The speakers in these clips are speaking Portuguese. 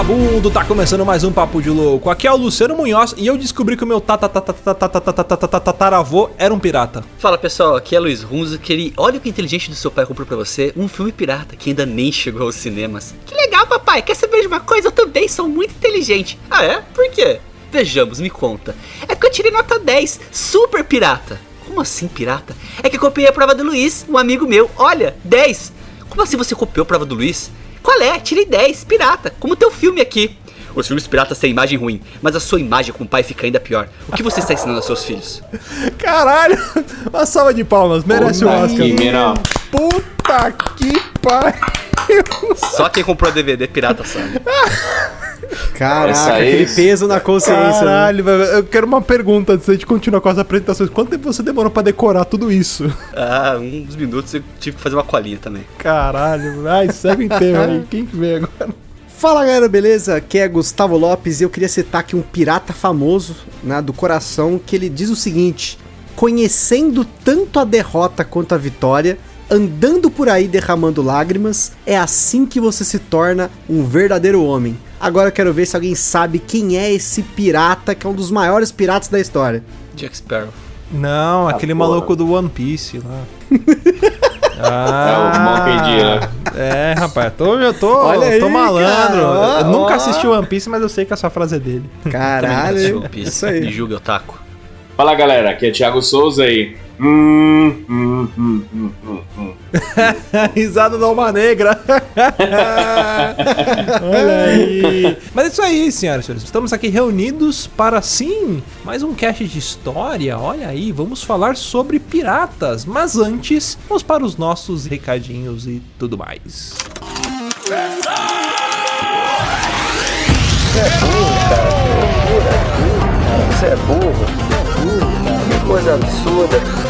vagabundo, tá começando mais um Papo de Louco. Aqui é o Luciano Munhoz e eu descobri que o meu tataravô era um pirata. Fala pessoal, aqui é Luiz Runzo, que olha o que inteligente do seu pai comprou pra você, um filme pirata que ainda nem chegou aos cinemas. Que legal papai, quer saber de uma coisa? Eu também sou muito inteligente. Ah é? Por quê? Vejamos, me conta. É que eu tirei nota 10, super pirata. Como assim pirata? É que eu copiei a prova do Luiz, um amigo meu. Olha, 10. Como assim você copiou a prova do Luiz? Qual é? Tirei 10, pirata, como teu filme aqui. Os filmes piratas têm imagem ruim, mas a sua imagem como pai fica ainda pior. O que você está ensinando aos seus filhos? Caralho! Uma salva de palmas, merece o Oscar. Puta que pariu! Só quem comprou DVD pirata sabe. Caraca, aquele peso na consciência. Né? Caralho, né? eu quero uma pergunta antes de continuar com as apresentações. Quanto tempo você demorou pra decorar tudo isso? Ah, uns minutos eu tive que fazer uma colinha também. Caralho, ai, segue inteiro aí. Quem que vem agora? Fala galera, beleza? Aqui é Gustavo Lopes e eu queria citar aqui um pirata famoso né, do coração que ele diz o seguinte: Conhecendo tanto a derrota quanto a vitória, andando por aí derramando lágrimas, é assim que você se torna um verdadeiro homem. Agora eu quero ver se alguém sabe quem é esse pirata que é um dos maiores piratas da história. Jack Sparrow. Não, ah, aquele porra. maluco do One Piece lá. ah, é o Monkey D, né? É, rapaz, tô, eu tô, Olha aí, tô malandro. Cara, eu nunca assisti One Piece, mas eu sei que essa frase é dele. Caralho, One Piece. isso aí. Me julga, o taco. Fala galera, aqui é Thiago Souza aí. Hum, hum, hum, hum, hum, hum. Risada da alma negra. Olha aí. Mas é isso aí, senhoras e senhores. Estamos aqui reunidos para sim mais um cast de história. Olha aí, vamos falar sobre piratas. Mas antes, vamos para os nossos recadinhos e tudo mais. Você é burro, cara. Você é burro. Você é burro, cara. Que coisa absurda.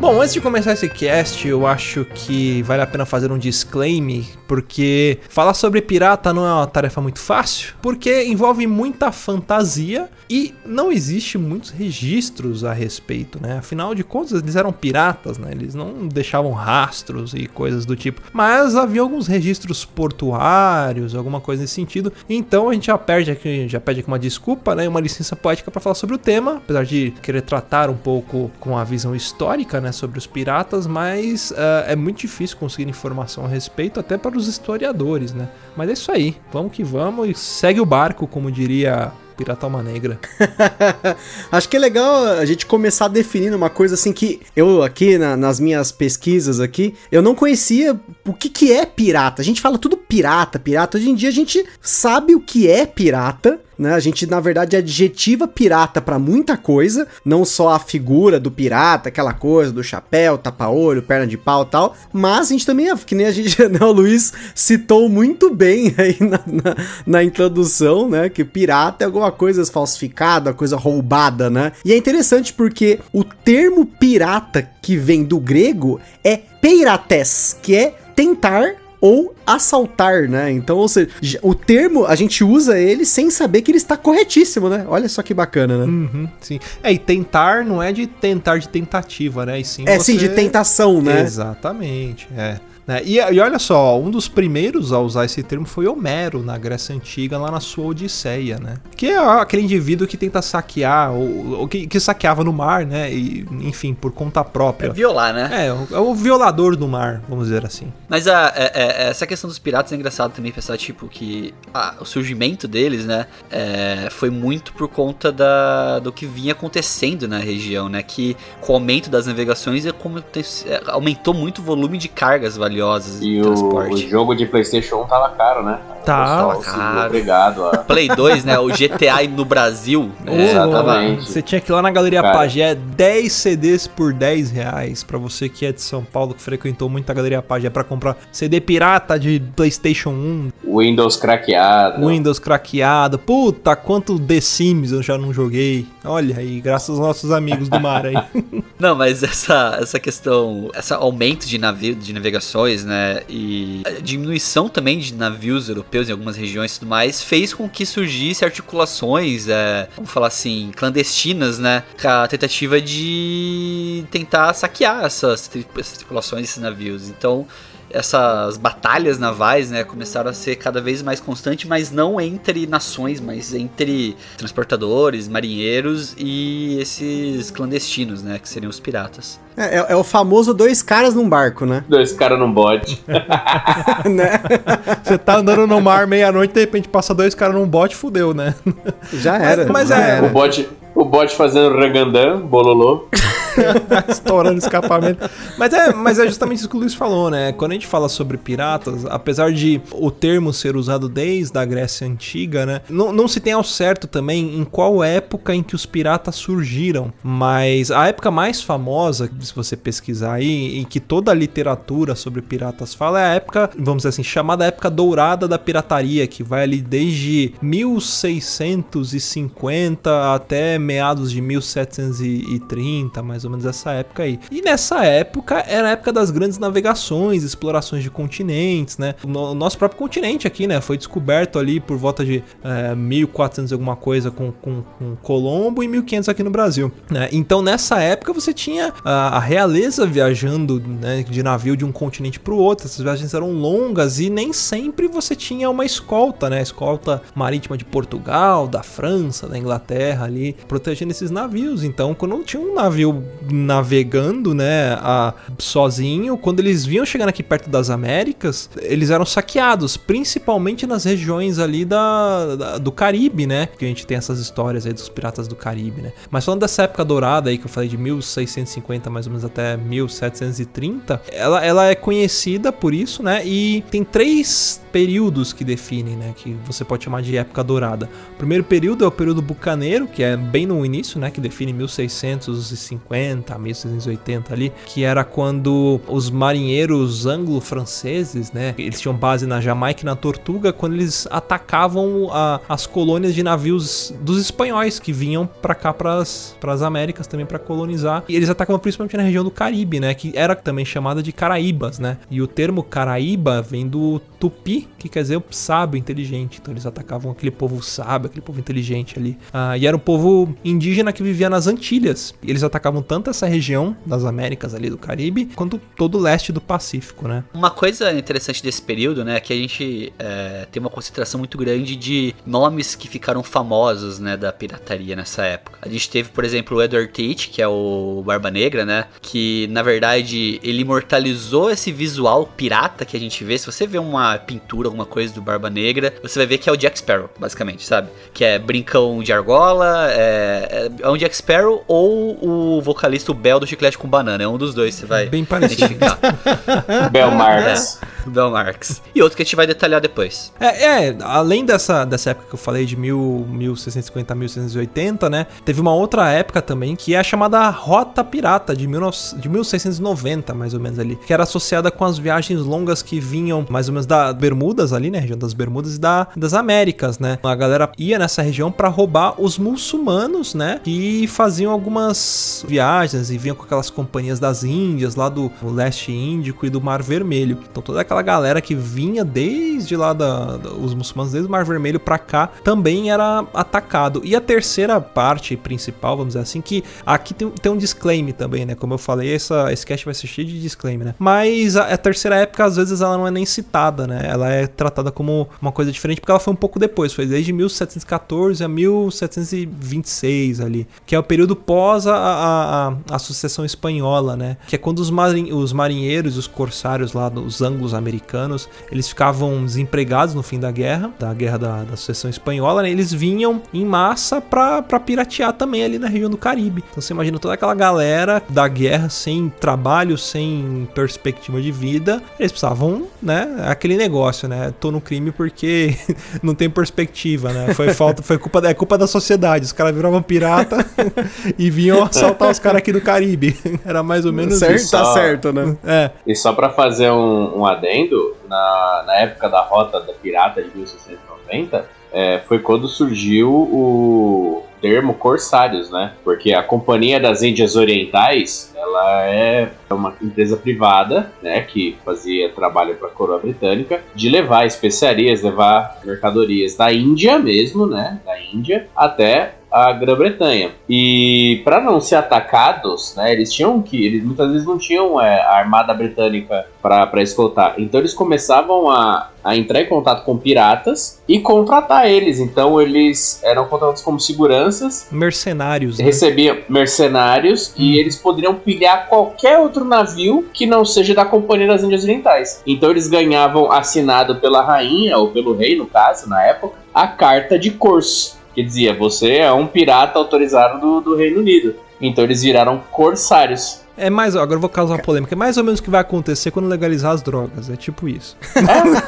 Bom, antes de começar esse cast, eu acho que vale a pena fazer um disclaimer, porque falar sobre pirata não é uma tarefa muito fácil, porque envolve muita fantasia e não existe muitos registros a respeito, né? Afinal de contas, eles eram piratas, né? Eles não deixavam rastros e coisas do tipo, mas havia alguns registros portuários, alguma coisa nesse sentido. Então a gente já perde aqui, já pede aqui uma desculpa, né? Uma licença poética para falar sobre o tema, apesar de querer tratar um pouco com a visão histórica, né? Né, sobre os piratas, mas uh, é muito difícil conseguir informação a respeito, até para os historiadores, né? Mas é isso aí, vamos que vamos e segue o barco, como diria Pirata Alma Negra. Acho que é legal a gente começar definindo uma coisa assim que eu aqui na, nas minhas pesquisas aqui, eu não conhecia o que que é pirata. A gente fala tudo pirata, pirata. Hoje em dia a gente sabe o que é pirata, né? A gente, na verdade, adjetiva pirata para muita coisa, não só a figura do pirata, aquela coisa do chapéu, tapa-olho, perna de pau tal, mas a gente também, que nem a gente, né, o Luiz citou muito bem aí na, na, na introdução, né, que pirata é alguma coisa falsificada, coisa roubada, né? E é interessante porque o termo pirata que vem do grego é peirates, que é tentar ou assaltar, né? Então, ou seja, o termo a gente usa ele sem saber que ele está corretíssimo, né? Olha só que bacana, né? Uhum, sim. É, e tentar não é de tentar de tentativa, né? E sim É sim, de tentação, né? Exatamente, é. Né? E, e olha só, um dos primeiros a usar esse termo foi Homero, na Grécia Antiga, lá na sua Odisseia, né? Que é aquele indivíduo que tenta saquear, ou, ou que, que saqueava no mar, né? E, enfim, por conta própria. Violar, né? É, o- é o violador do mar, vamos dizer assim. Mas a, é- é- essa questão dos piratas é engraçado também pensar, tipo, que a- o surgimento deles, né, é, foi muito por conta da, do que vinha acontecendo na região, né, que com o aumento das navegações é como é, aumentou muito o volume de cargas valiosas E o, o jogo de PlayStation 1 tava caro, né? Tá. Viu caro. Obrigado a. Play 2, né, o GTA no Brasil, né, tava- Exatamente. Você tinha que ir lá na Galeria Cara. Pagé, 10 CDs por 10 reais. Pra você que é de São Paulo, que frequentou muito a Galeria Pagé pra comprar CD pirata de PlayStation 1, Windows craqueado. Windows craqueado. Puta, quanto The Sims eu já não joguei. Olha aí, graças aos nossos amigos do mar aí. Não, mas essa, essa questão, esse aumento de navio, de navegações, né, e a diminuição também de navios europeus em algumas regiões e tudo mais, fez com que surgisse articulações, é, vamos falar assim, clandestinas, né, a tentativa de tentar saquear essas, essas tripulações, esses navios. Então, essas batalhas navais, né, começaram a ser cada vez mais constantes, mas não entre nações, mas entre transportadores, marinheiros e esses clandestinos, né, que seriam os piratas. É, é- é o famoso dois caras num barco, né? Dois caras num bote. né? Você tá andando no mar meia-noite, de repente passa dois caras num bote, fudeu, né? Já era. mas já é- era. O bote, o bote fazendo rangandã, bololô. Estourando escapamento. Mas é, mas é justamente isso que o Luiz falou, né? Quando a gente fala sobre piratas, apesar de o termo ser usado desde a Grécia Antiga, né? Não, não se tem ao certo também em qual época em que os piratas surgiram. Mas a época mais famosa, se você pesquisar aí, em que toda a literatura sobre piratas fala, é a época, vamos dizer assim, chamada época dourada da pirataria, que vai ali desde 1650 até meados de 1730, mais ou menos essa época aí. E nessa época era a época das grandes navegações, explorações de continentes, né? O no- o nosso próprio continente aqui, né? Foi descoberto ali por volta de eh, 1400 e alguma coisa com, com, com Colombo e 1500 aqui no Brasil, né? Então nessa época você tinha a, a realeza viajando né, de navio de um continente para o outro. Essas viagens eram longas e nem sempre você tinha uma escolta, né? Escolta marítima de Portugal, da França, da Inglaterra ali, protegendo esses navios. Então, quando tinha um navio navegando, né, a- sozinho, quando eles vinham chegando aqui perto das Américas, eles eram saqueados, principalmente nas regiões ali da, da- do Caribe, né? Que a gente tem essas histórias aí dos piratas do Caribe, né? Mas falando dessa época dourada aí que eu falei de 1650 mais ou menos até 1730, ela, ela é conhecida por isso, né? E tem três períodos que definem, né? Que você pode chamar de época dourada. O primeiro período é o período bucaneiro, que é bem no início, né? Que define 1650 a 1680 ali, que era quando os marinheiros anglo-franceses, né? Eles tinham base na Jamaica e na Tortuga, quando eles atacavam a- as colônias de navios dos espanhóis que vinham pra cá, pras, pras Américas também pra colonizar. E eles atacavam principalmente na região do Caribe, né? Que era também chamada de Caraíbas, né? E o termo Caraíba vem do tupi, que quer dizer sábio, inteligente. Então eles atacavam aquele povo sábio, aquele povo inteligente ali. Ah, e era um povo indígena que vivia nas Antilhas. E eles atacavam tanto essa região das Américas ali do Caribe, quanto todo o leste do Pacífico, né? Uma coisa interessante desse período, né, é que a gente é, tem uma concentração muito grande de nomes que ficaram famosos, né, da pirataria nessa época. A gente teve, por exemplo, o Edward Tate, que é o Barba Negra, né, que na verdade ele imortalizou esse visual pirata que a gente vê. Se você vê uma pintura, alguma coisa do Barba Negra, você vai ver que é o Jack Sparrow, basicamente, sabe? Que é brincão de argola, é, é um Jack Sparrow ou o vocalista o Bel do Chiclete com Banana. É um dos dois, você vai Bem parecido. identificar. Bel Marx. Bel Marx. E outro que a gente vai detalhar depois. É, é, além dessa, dessa época que eu falei de mil, 1650 a 1680, né? Teve uma outra época também que é a chamada Rota Pirata de, 19, de 1690, mais ou menos ali, que era associada com as viagens longas que vinham mais ou menos da Bermudas ali, né? Região das Bermudas e da, das Américas, né? A galera ia nessa região para roubar os muçulmanos, né? Que faziam algumas viagens e vinham com aquelas companhias das Índias lá do leste Índico e do Mar Vermelho. Então toda aquela aquela galera que vinha desde lá da, da- os muçulmanos, desde o Mar Vermelho pra cá, também era atacado. E a terceira parte principal, vamos dizer assim, que aqui tem, tem um disclaimer também, né? Como eu falei, essa, esse cast vai ser cheio de disclaimer, né? Mas a, a terceira época, às vezes, ela não é nem citada, né? Ela é tratada como uma coisa diferente, porque ela foi um pouco depois, foi desde 1714 a 1726 ali, que é o período pós a, a, a, a sucessão espanhola, né? Que é quando os, marin, os marinheiros os corsários lá, os anglos-americanos, eles ficavam desempregados no fim da guerra, da guerra da, da sucessão espanhola, né? Eles vinham em massa pra, pra piratear também ali na região do Caribe. Então você imagina toda aquela galera da guerra sem trabalho, sem perspectiva de vida, eles precisavam, né? Aquele negócio, né? Tô no crime porque não tem perspectiva, né? Foi falta, foi culpa, da- é culpa da sociedade. Os caras viravam pirata e vinham assaltar os caras aqui do Caribe. Era mais ou menos certo, isso. tá certo, né? É, E só pra fazer um, um adendo, na, na época da Rota da Pirata de 1690, é, foi quando surgiu o termo corsários, né? Porque a Companhia das Índias Orientais, ela é uma empresa privada, né, que fazia trabalho para a coroa britânica, de levar especiarias, levar mercadorias da Índia mesmo, né, da Índia, até a Grã-Bretanha. E para não ser atacados, né, eles tinham que, eles muitas vezes não tinham é, a armada britânica para escoltar. Então eles começavam a, a entrar em contato com piratas e contratar eles. Então eles eram contratados como seguranças mercenários. né? recebiam mercenários e eles poderiam pilhar qualquer outro navio que não seja da Companhia das Índias Orientais. Então eles ganhavam assinado pela rainha ou pelo rei, no caso, na época, a carta de corso, que dizia: você é um pirata autorizado do, do Reino Unido. Então eles viraram corsários. É mais, agora eu vou causar polêmica. É mais ou menos o que vai acontecer quando legalizar as drogas. É tipo isso. É,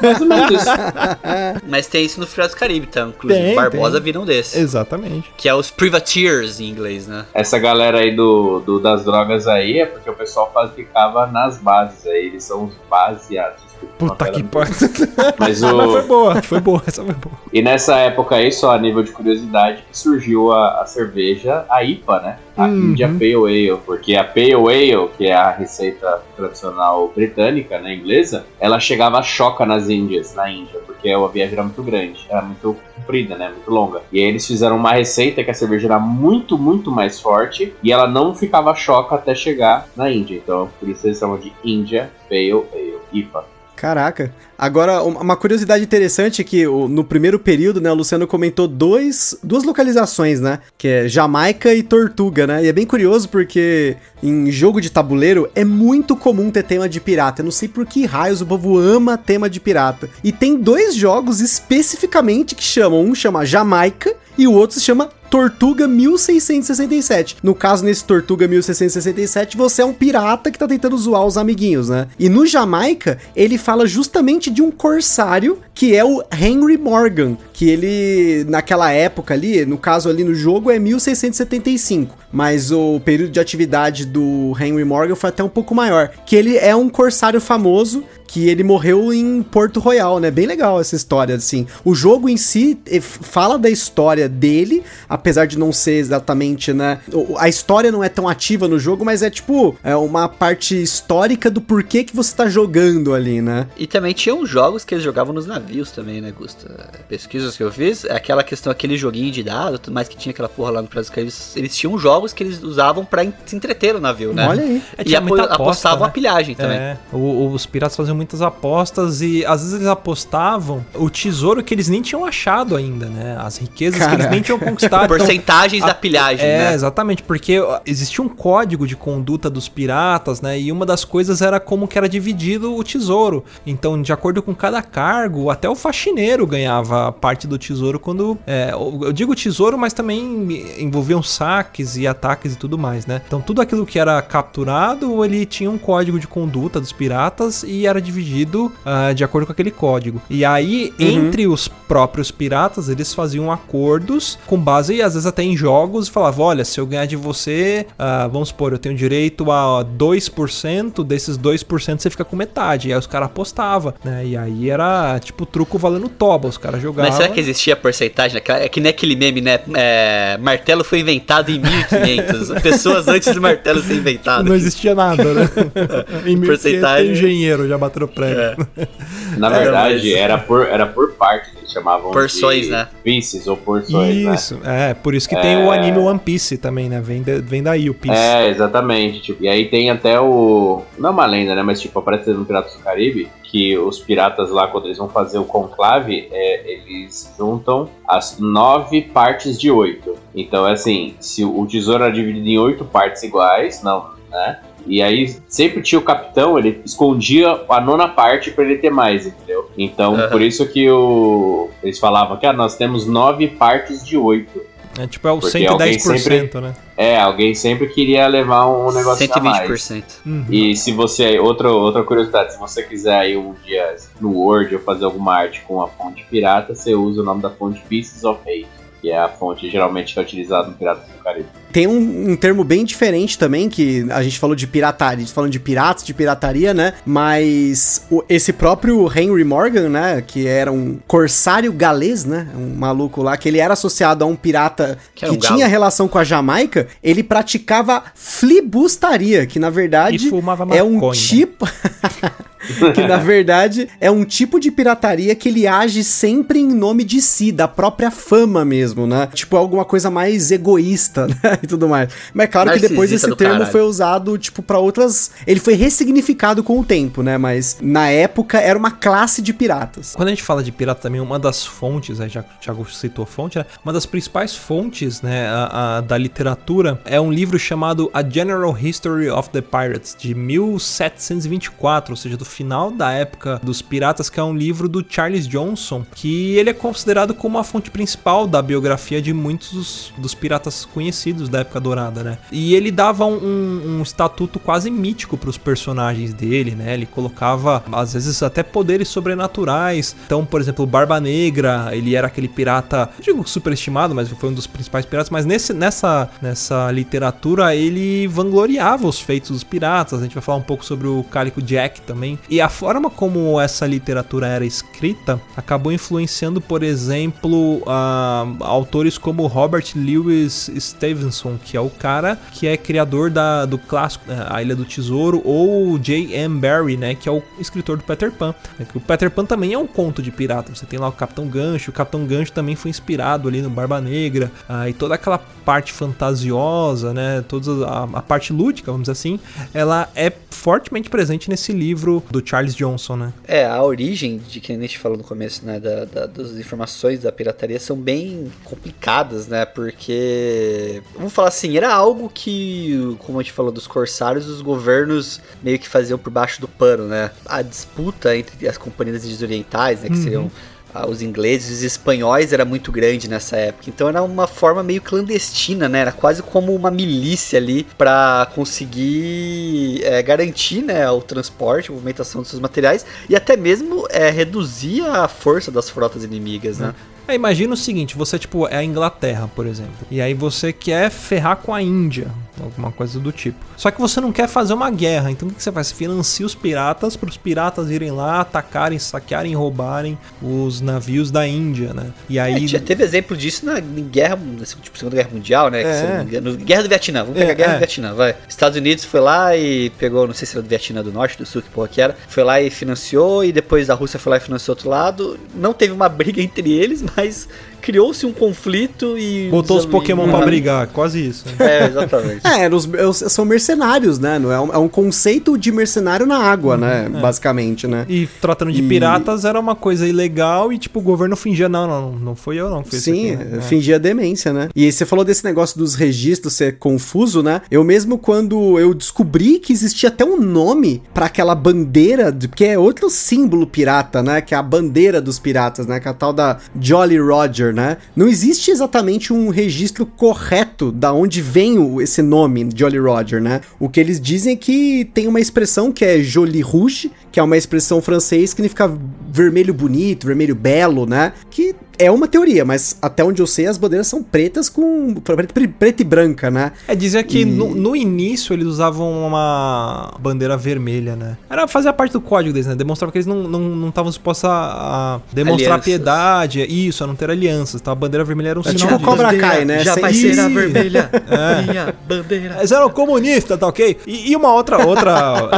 mais ou menos isso. Mas tem isso no Piratas do Caribe, tá? Inclusive, Tem, Barbosa tem. vira um desses. Exatamente. Que é os Privateers em inglês, né? Essa galera aí do, do- das drogas aí é porque o pessoal faz, ficava nas bases aí. Eles são os baseados. Puta que pariu. Mas Mas foi o, boa, foi boa, essa foi boa. E nessa época aí, só a nível de curiosidade, que surgiu a, a cerveja, a IPA, né? A Uhum. India Pale Ale. Porque a Pale Ale, que é a receita tradicional britânica, né, inglesa, ela chegava a choca nas Índias, na Índia, porque a viagem era muito grande, era muito comprida, né, muito longa. E aí eles fizeram uma receita que a cerveja era muito, muito mais forte e ela não ficava choca até chegar na Índia. Então, por isso eles chamam de India Pale Ale, IPA. Caraca. Agora, um- uma curiosidade interessante é que no primeiro período, né, o Luciano comentou dois, duas localizações, né? Que é Jamaica e Tortuga, né? E é bem curioso porque em jogo de tabuleiro é muito comum ter tema de pirata. Eu não sei por que raios o povo ama tema de pirata. E tem dois jogos especificamente que chamam. Um chama Jamaica e o outro se chama Tortuga 1667. No caso, nesse Tortuga 1667, você é um pirata que tá tentando zoar os amiguinhos, né? E no Jamaica, ele fala justamente de um corsário que é o Henry Morgan, que ele, naquela época ali, no caso ali no jogo, é 1675. Mas o período de atividade do Henry Morgan foi até um pouco maior. Que ele é um corsário famoso que ele morreu em Porto Royal, né? Bem legal essa história, assim. O jogo em si eh, fala da história dele, apesar de não ser exatamente, né? A história não é tão ativa no jogo, mas é tipo é uma parte histórica do porquê que você tá jogando ali, né? E também tinham jogos que eles jogavam nos navios também, né, Gusta? Pesquisas que eu fiz, é aquela questão, aquele joguinho de dado, tudo mais que tinha aquela porra lá no Caribe, eles, eles tinham jogos que eles usavam pra en- se entreter no navio, né? Olha aí. É, e apostavam né? a pilhagem também. É, os piratas faziam muitas apostas e às vezes eles apostavam o tesouro que eles nem tinham achado ainda, né? As riquezas que eles Caraca. nem tinham conquistado. Então, Porcentagens a- da pilhagem, É, né? exatamente, porque existia um código de conduta dos piratas, né? E uma das coisas era como que era dividido o tesouro. Então, de acordo com cada cargo, até o faxineiro ganhava parte do tesouro quando. é, eu digo tesouro, mas também envolviam saques e ataques e tudo mais, né? Então, tudo aquilo que era capturado, ele tinha um código de conduta dos piratas e era dividido ah, de acordo com aquele código. E aí, entre os próprios piratas, eles faziam acordos com base, às vezes, até em jogos e falavam: olha, se eu ganhar de você, ah, vamos supor, eu tenho direito a 2%, desses 2% você fica com metade. E aí os caras apostavam, né? E aí era tipo truco valendo toba, os caras jogavam. Mas será que existia porcentagem? É que nem aquele meme, né? É, martelo foi inventado em 1500. Pessoas antes do martelo ser inventado. Não existia nada, né? em mil- Porcentagem. tem engenheiro já batendo outro prédio. Na É, verdade, era por, era por parte, eles chamavam Porções, de né? pieces ou porções, né? Isso, é, por isso que tem o anime One Piece também, né? Vem, de- vem daí o Piece. É, exatamente. Tipo, e aí tem até o. Não é uma lenda, né? Mas tipo, aparece no Piratas do Caribe que os piratas lá, quando eles vão fazer o conclave, é, eles juntam as nove partes de oito. Então, é assim, se o tesouro era dividido em oito partes iguais, não, né? E aí sempre tinha o capitão, ele escondia a nona parte pra ele ter mais, entendeu? Então, Aham. por isso que o... eles falavam que ah, nós temos nove partes de oito. É tipo, é o Porque 110%, alguém sempre- né? É, alguém sempre queria levar um negócio a mais. 120%. Uhum. E se você. Outra, outra curiosidade, se você quiser aí um dia no Word ou fazer alguma arte com a fonte pirata, você usa o nome da fonte Pieces of Hate, que é a fonte geralmente que é utilizada no Piratas do Caribe. Tem um, um termo bem diferente também, que a gente falou de pirataria, a gente falando de piratas, de pirataria, né? Mas o- esse próprio Henry Morgan, né? Que era um corsário galês, né? Um maluco lá, que ele era associado a um pirata Que que, um galo. tinha relação com a Jamaica, ele praticava flibustaria, que na verdade fumava é um tipo. que na verdade é um tipo de pirataria que ele age sempre em nome de si, da própria fama mesmo, né? Tipo, alguma coisa mais egoísta, né? E tudo mais. Mas é claro que depois Narcisista esse termo caralho. foi usado, tipo, pra outras. Ele foi ressignificado com o tempo, né? Mas na época era uma classe de piratas. Quando a gente fala de pirata também, uma das fontes, aí já o Thiago citou fonte, né? uma das principais fontes né, a- a- da literatura é um livro chamado A General History of the Pirates, de 1724, ou seja, do final da época dos piratas, que é um livro do Charles Johnson, que ele é considerado como a fonte principal da biografia de muitos dos, dos piratas conhecidos da época dourada, né? E ele dava um, um- um estatuto quase mítico para os personagens dele, né? Ele colocava, às vezes, até poderes sobrenaturais. Então, por exemplo, Barba Negra, ele era aquele pirata, digo superestimado, mas foi um dos principais piratas. Mas nesse, nessa, nessa literatura, ele vangloriava os feitos dos piratas. A gente vai falar um pouco sobre o Cálico Jack também. E a forma como essa literatura era escrita acabou influenciando, por exemplo, a- autores como Robert Louis Stevenson, que é o cara que é criador da, do clássico né, A Ilha do Tesouro, ou J.M. Barrie, né, que é o escritor do Peter Pan. né, O Peter Pan também é um conto de pirata. Você tem lá o Capitão Gancho, o Capitão Gancho também foi inspirado ali no Barba Negra, ah, e toda aquela parte fantasiosa, né, toda a, a parte lúdica, vamos dizer assim, ela é fortemente presente nesse livro do Charles Johnson, né? É, a origem de que a gente falou no começo, né, da, da- das informações da pirataria são bem complicadas, né, porque, vamos falar assim, era algo que, como a gente falou dos corsários, os governos meio que faziam por baixo do pano, né, a disputa entre as companhias orientais, né, que seriam ah, os ingleses e os espanhóis era muito grande nessa época. Então era uma forma meio clandestina, né? Era quase como uma milícia ali para conseguir é, garantir né, o transporte, a movimentação dos seus materiais e até mesmo é, reduzir a força das frotas inimigas, né? É, imagina o seguinte, você tipo é a Inglaterra, por exemplo, e aí você quer ferrar com a Índia, alguma coisa do tipo. Só que você não quer fazer uma guerra, então o que você faz? Você financia os piratas para os piratas irem lá, atacarem, saquearem, roubarem os navios da Índia, né? E É, aí já teve exemplo disso na guerra, nessa, tipo Segunda Guerra Mundial, né? É. engano- guerra do Vietnã, vamos pegar É, a Guerra é. do Vietnã, vai. Estados Unidos foi lá e pegou, não sei se era do Vietnã do Norte, do Sul, que porra que era, foi lá e financiou, e depois a Rússia foi lá e financiou outro lado. Não teve uma briga entre eles, mas criou-se um conflito e. botou os Pokémon pra Uhum. brigar, quase isso. né? É, exatamente. É, os- são mercenários, né? É, um, é um conceito de mercenário na água, né? Basicamente, né? E tratando de E- piratas era uma coisa ilegal e tipo o governo fingia não, não, não foi eu não que fiz Sim, aqui, né? fingia demência, né? E você falou desse negócio dos registros ser confuso, né? Eu mesmo, quando eu descobri que existia até um nome pra aquela bandeira, de- que é outro símbolo pirata, né? Que é a bandeira dos piratas, né? Que é a tal da Jolly Roger, né? Não existe exatamente um registro correto da onde vem esse nome, Jolly Roger, né? O que eles dizem é que tem uma expressão que é Jolie Rouge, que é uma expressão francês que significa vermelho bonito, vermelho belo, né? Que É uma teoria, mas até onde eu sei, as bandeiras são pretas com. preta, e branca, né? É, dizia que E- no, no início eles usavam uma bandeira vermelha, né? Era fazer parte do código deles, né? Demonstrava que eles não estavam não, estavam dispostos a, a demonstrar Alianças. piedade, isso, a não ter alianças. Então a bandeira vermelha era um É sinal tipo disso. Cobra Kai, né? Já Sem- vai ser a vermelha. É. Minha bandeira. Eles eram comunistas, tá ok? E, e uma outra, outra,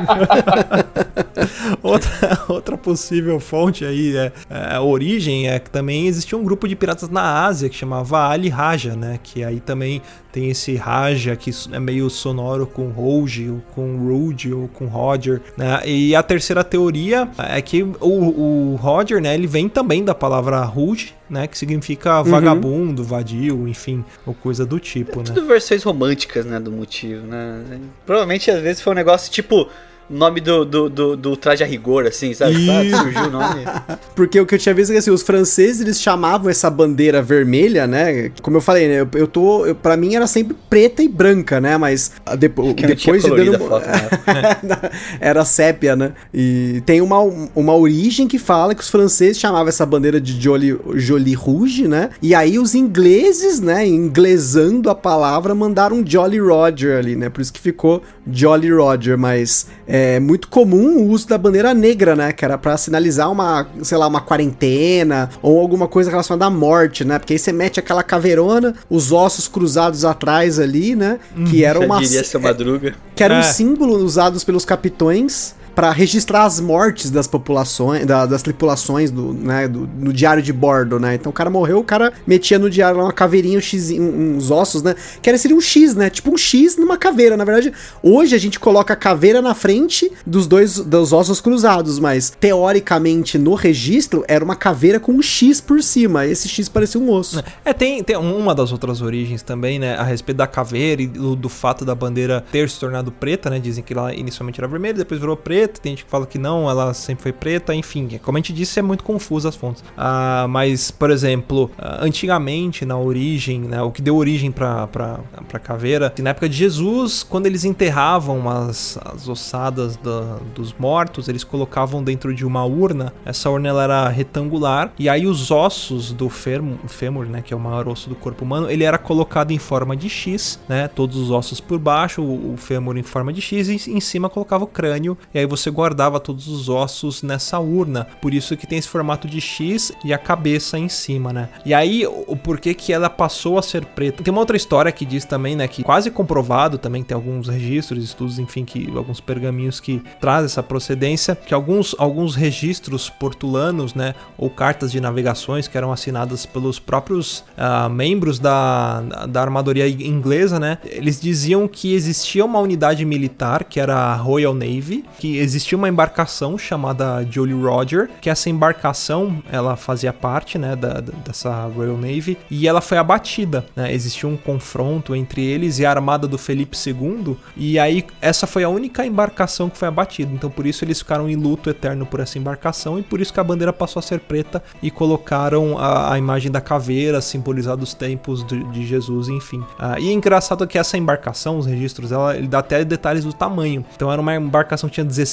outra, outra possível fonte aí, é, é, a origem é que também existia um grupo de piratas na Ásia que chamava Ali Raja, né? Que aí também tem esse Raja que é meio sonoro com Rouge, ou com Rude, ou com Roger, né? E a terceira teoria é que o, o Roger, né? Ele vem também da palavra Rude, né? Que significa vagabundo, vadio, enfim, ou coisa do tipo, né? Tudo versões românticas, né, do motivo, né? Provavelmente, às vezes, foi um negócio tipo... Nome do, do, do, do traje a rigor, assim, sabe? Isso. surgiu o nome. Porque o que eu tinha visto é que assim, os franceses eles chamavam essa bandeira vermelha, né? Como eu falei, né? Eu, eu tô. Eu, pra mim era sempre preta e branca, né? Mas ah, depo, Que depois de dando. foto, né? era sépia, né? E tem uma, uma origem que fala que os franceses chamavam essa bandeira de Jolly, Jolly Rouge, né? E aí os ingleses, né, inglesando a palavra, mandaram Jolly Roger ali, né? Por isso que ficou Jolly Roger, mas é muito comum o uso da bandeira negra, né? Que era pra sinalizar uma, sei lá, uma quarentena ou alguma coisa relacionada à morte, né? Porque aí você mete aquela caveirona, os ossos cruzados atrás ali, né? Que era uma diria seu Madruga. que era um É. símbolo usado pelos capitões para registrar as mortes das populações, da- das tripulações do, né, do, no diário de bordo, né? Então o cara morreu, o cara metia no diário lá uma caveirinha, um X, um- uns ossos, né? Que era, seria um X, né? Tipo um X numa caveira. Na verdade, hoje a gente coloca a caveira na frente dos dois dos ossos cruzados, mas teoricamente no registro era uma caveira com um X por cima. Esse X parecia um osso. É, tem, tem uma das outras origens também, né? A respeito da caveira e do, do fato da bandeira ter se tornado preta, né? Dizem que ela inicialmente era vermelha, depois virou preta. Tem gente que fala que não, ela sempre foi preta. Enfim, como a gente disse, é muito confuso as fontes. Ah, mas, por exemplo, ah, antigamente, na origem, né? O que deu origem pra, pra caveira, na época de Jesus, quando eles enterravam as, as ossadas da- dos mortos, eles colocavam dentro de uma urna. Essa urna ela era retangular e aí os ossos do fêmur, fêmur, né, que é o maior osso do corpo humano, ele era colocado em forma de X, né, todos os ossos por baixo, o, o fêmur em forma de X e em cima colocava o crânio e aí você guardava todos os ossos nessa urna. Por isso que tem esse formato de X e a cabeça em cima, né? E aí o, porquê que ela passou a ser preta? Tem uma outra história que diz também, né, que quase comprovado também tem alguns registros, estudos, enfim, que alguns pergaminhos que trazem essa procedência, que alguns alguns registros portulanos, né, ou cartas de navegações que eram assinadas pelos próprios ah, membros da, da armadoria inglesa, né, eles diziam que existia uma unidade militar que era a Royal Navy, que existia uma embarcação chamada Jolly Roger, que essa embarcação ela fazia parte, né, da, da- dessa Royal Navy e ela foi abatida, né, existiu um confronto entre eles e a armada do Felipe II e aí essa foi a única embarcação que foi abatida, então por isso eles ficaram em luto eterno por essa embarcação e por isso que a bandeira passou a ser preta e colocaram a, a imagem da caveira simbolizando os tempos de, de Jesus, enfim. Ah, e é engraçado que essa embarcação, os registros, ela, ele dá até detalhes do tamanho. Então era uma embarcação que tinha 16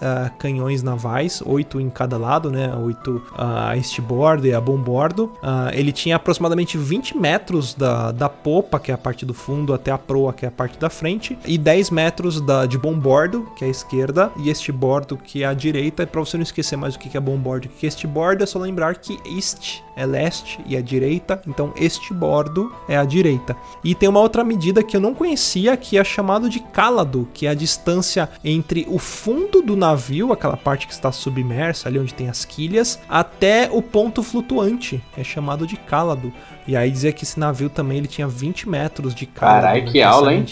ah, canhões navais, 8 em cada lado, né? 8 a este-bordo e a bombordo. Ah, ele tinha aproximadamente 20 metros da, da popa, que é a parte do fundo, até a proa, que é a parte da frente, e 10 metros da, de bombordo, que é a esquerda, e este bordo, que é a direita. E para você não esquecer mais o que é bombordo e o que é este bordo, é só lembrar que este é leste e a direita, então este bordo é a direita. E tem uma outra medida que eu não conhecia, que é chamado de cálado, que é a distância entre o fundo do navio, aquela parte que está submersa, ali onde tem as quilhas, até o ponto flutuante, é chamado de cálado. E aí dizia que esse navio também ele tinha 20 metros de cálado. Carai, né, que aula, hein?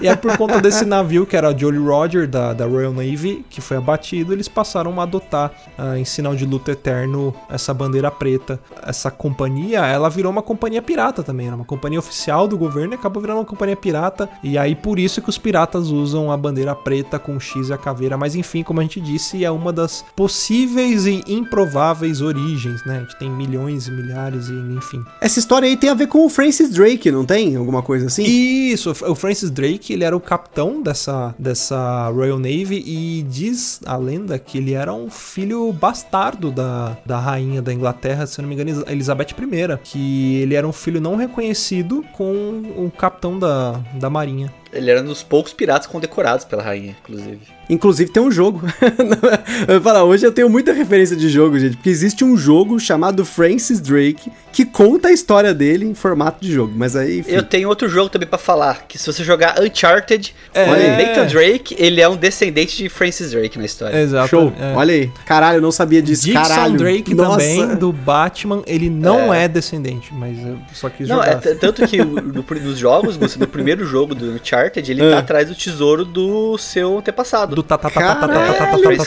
e é por conta desse navio, que era o Jolly Roger, da, da Royal Navy, que foi abatido, eles passaram a adotar, ah, em sinal de luto eterno, essa bandeira preta. Essa companhia, ela virou uma companhia pirata também, era uma companhia oficial do governo e acabou virando uma companhia pirata. E aí por isso que os piratas usam a bandeira preta com o X e a caveira. Mas enfim, como a gente disse, é uma das possíveis e improváveis origens, né? A gente tem milhões e milhares e enfim. Essa história aí tem a ver com o Francis Drake, não tem? Alguma coisa assim? Isso, o Francis Drake, ele era o capitão dessa, dessa Royal Navy e diz a lenda que ele era um filho bastardo da, da rainha da Inglaterra, se não me engano, Elizabeth I, que ele era um filho não reconhecido com o capitão da, da marinha. Ele era um dos poucos piratas condecorados pela rainha, inclusive. Inclusive tem um jogo. eu falar, hoje eu tenho muita referência de jogo, gente, porque existe um jogo chamado Francis Drake que conta a história dele em formato de jogo. Mas aí. Enfim. Eu tenho outro jogo também para falar, que se você jogar Uncharted, É. olha, Nathan Drake, ele é um descendente de Francis Drake na história. Exato. Show. é. Olha aí. Caralho, eu não sabia disso. Dixon Caralho. Drake Nossa. também, do Batman, ele não é, descendente, mas eu só quis Não, jogar. é t- tanto que o- no, nos jogos, Gusto, no primeiro jogo do Uncharted, ele tá Ah. atrás do tesouro do seu antepassado. do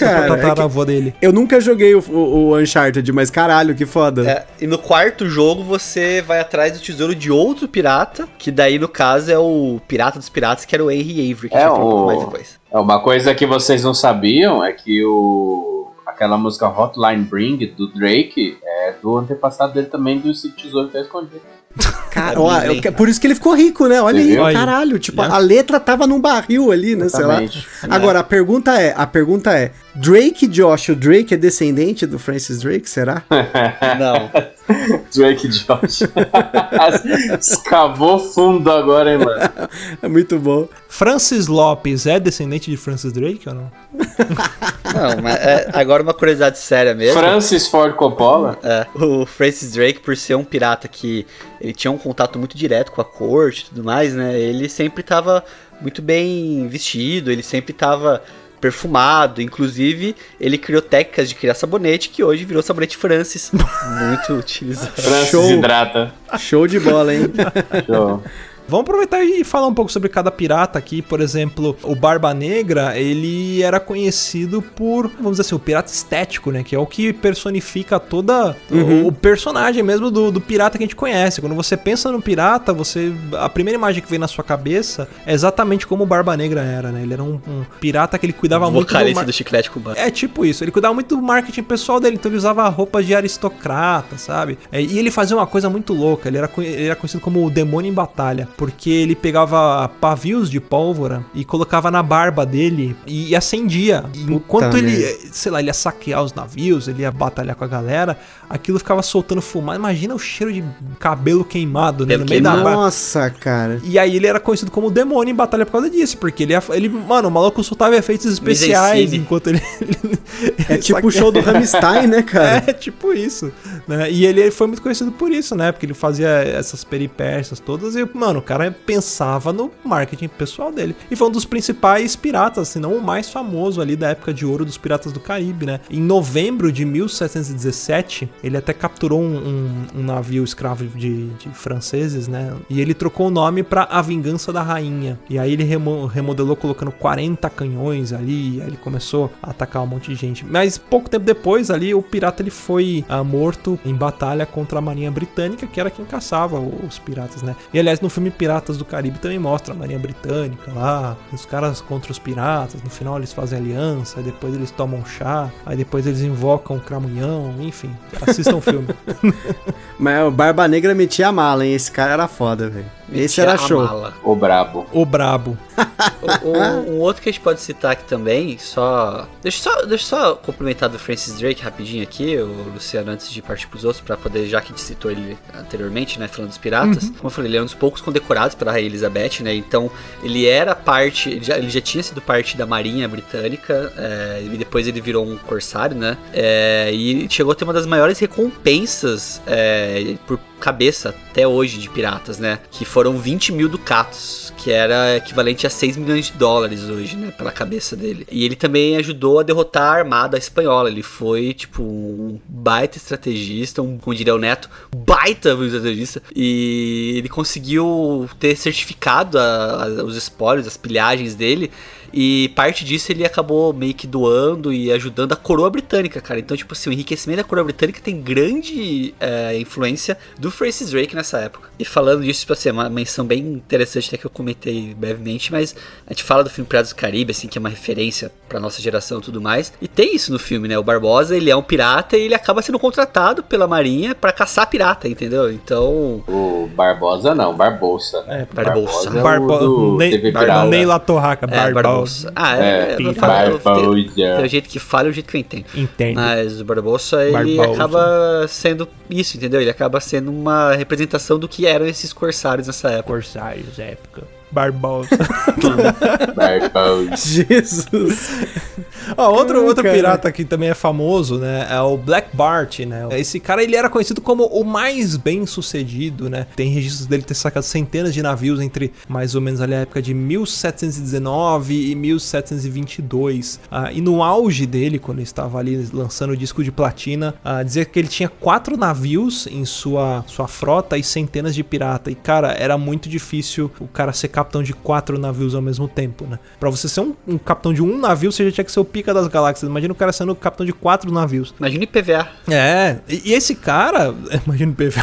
é tataravô dele. Eu nunca joguei o, o- o Uncharted, mas caralho, que foda. É, e no quarto jogo você vai atrás do tesouro de outro pirata, que daí no caso é o pirata dos piratas, que era o Henry Avery, que É, a gente vai falar um pouco o- mais depois. É, Uma coisa que vocês não sabiam é que o aquela música Hotline Bling do Drake é do antepassado dele também do Tesouro que tá escondido. Cara, ó, eu- por isso que ele ficou rico, né? Olha Você aí, caralho. Tipo, a letra tava num barril ali, né? Sei lá. Agora, a pergunta é, a pergunta é, Drake Josh, o Drake é descendente do Francis Drake, será? Não. Drake Josh. Escavou fundo agora, hein, mano. É muito bom. Francis Lopes é descendente de Francis Drake ou não? Não, mas é, agora uma curiosidade séria mesmo. Francis Ford Coppola. É, o Francis Drake, por ser um pirata que ele tinha um contato muito direto com a corte e tudo mais, né? Ele sempre tava muito bem vestido, ele sempre tava perfumado. Inclusive, ele criou técnicas de criar sabonete que hoje virou sabonete Francis. muito utilizado. Francis Show. Hidrata. Show de bola, hein? Show. Vamos aproveitar e falar um pouco sobre cada pirata aqui. Por exemplo, o Barba Negra, ele era conhecido por, vamos dizer assim, o pirata estético, né? Que é o que personifica toda o, o personagem mesmo do, do pirata que a gente conhece. Quando você pensa no pirata, você a primeira imagem que vem na sua cabeça é exatamente como o Barba Negra era, né? Ele era um, um pirata que ele cuidava muito do mar- do chiclete cubano. é tipo isso, ele cuidava muito do marketing pessoal dele, então ele usava roupas de aristocrata, sabe? É, e ele fazia uma coisa muito louca, ele era, ele era conhecido como o demônio em batalha, porque ele pegava pavios de pólvora e colocava na barba dele e acendia. E enquanto ele, merda. sei lá, ele ia saquear os navios, ele ia batalhar com a galera, aquilo ficava soltando fumaça. Imagina o cheiro de cabelo queimado, né? No meio da barba. Nossa, cara. E aí ele era conhecido como demônio em batalha por causa disso, porque ele, ia- ele mano, o maluco soltava efeitos especiais enquanto ele... É tipo o show do Rammstein, né, cara? É, tipo isso, né? E ele foi muito conhecido por isso, né? Porque ele fazia essas peripécias todas e, mano, cara pensava no marketing pessoal dele. E foi um dos principais piratas, se não o mais famoso ali da época de ouro dos piratas do Caribe, né? Em novembro de 1717, ele até capturou um, um- um navio escravo de, de franceses, né? E ele trocou o nome pra A Vingança da Rainha. E aí ele remo- remodelou colocando 40 canhões ali, e aí ele começou a atacar um monte de gente. Mas pouco tempo depois ali, o pirata ele foi ah, morto em batalha contra a marinha britânica, que era quem caçava os piratas, né? E aliás, no filme Piratas do Caribe também mostra a marinha britânica lá, os caras contra os piratas, no final eles fazem aliança, depois eles tomam chá, aí depois eles invocam o cramunhão, enfim, assistam o filme. Mas o Barba Negra metia a mala, hein? Esse cara era foda, velho. Esse era show. mala. O brabo. o Brabo. O- o- um outro que a gente pode citar aqui também, só. Deixa eu só, deixa só complementar do Francis Drake rapidinho aqui, o Luciano, antes de partir pros outros, pra poder, já que a gente citou ele anteriormente, né, falando dos piratas. Como eu falei, ele é um dos poucos condecorados pela Rainha Elizabeth, né? Então, ele era parte. Ele já, ele já tinha sido parte da Marinha Britânica, é, e depois ele virou um corsário, né? É, e chegou a ter uma das maiores recompensas é, por cabeça até hoje de piratas, né? Que foram 20 mil ducatos, que era equivalente a 6 milhões de dólares hoje, né? Pela cabeça dele. E ele também ajudou a derrotar a armada espanhola. Ele foi, tipo, um baita estrategista, um, como diria o Neto, baita estrategista. E ele conseguiu ter certificado a- a- os espólios, as pilhagens dele. E parte disso ele acabou meio que doando e ajudando a coroa britânica, cara. Então, tipo assim, o enriquecimento da coroa britânica tem grande é, influência do Francis Drake nessa época. E falando disso, pra ser uma menção bem interessante, até que eu comentei brevemente, mas a gente fala do filme Piratas do Caribe, assim, que é uma referência pra nossa geração e tudo mais. E tem isso no filme, né? O Barbosa, ele é um pirata e ele acaba sendo contratado pela marinha para caçar pirata, entendeu? Então... O Barbosa não, Barbosa. É, Barbosa. é o Barbo... do Ney, TV Barbo... Pirata. Ney La Torraca, É, Barbosa. Barbosa. Ah, é. É, falo- eu- tem, Barbosa. tem o jeito que fala e o jeito que eu entendo. Entende. Mas o Barbosa, ele Barbosa. acaba sendo isso, entendeu? Ele acaba sendo uma representação do que eram esses corsários nessa época. Corsários, época. Barbosa. Barbosa. Jesus. Ó, outro, outro cara. pirata que também é famoso, né? É o Black Bart, né? Esse cara, ele era conhecido como o mais bem sucedido, né? Tem registros dele ter sacado centenas de navios entre mais ou menos ali a época de 1719 e 1722. Ah, e no auge dele, quando ele estava ali lançando o disco de platina, ah, dizia que ele tinha quatro navios em sua, sua frota e centenas de pirata. E, cara, era muito difícil o cara ser capitão de quatro navios ao mesmo tempo, né? Pra você ser um, um capitão de um navio, você já tinha que ser o pica das galáxias. Imagina o cara sendo o capitão de quatro navios. Imagina o IPVA. É, e, e esse cara, imagina o PV.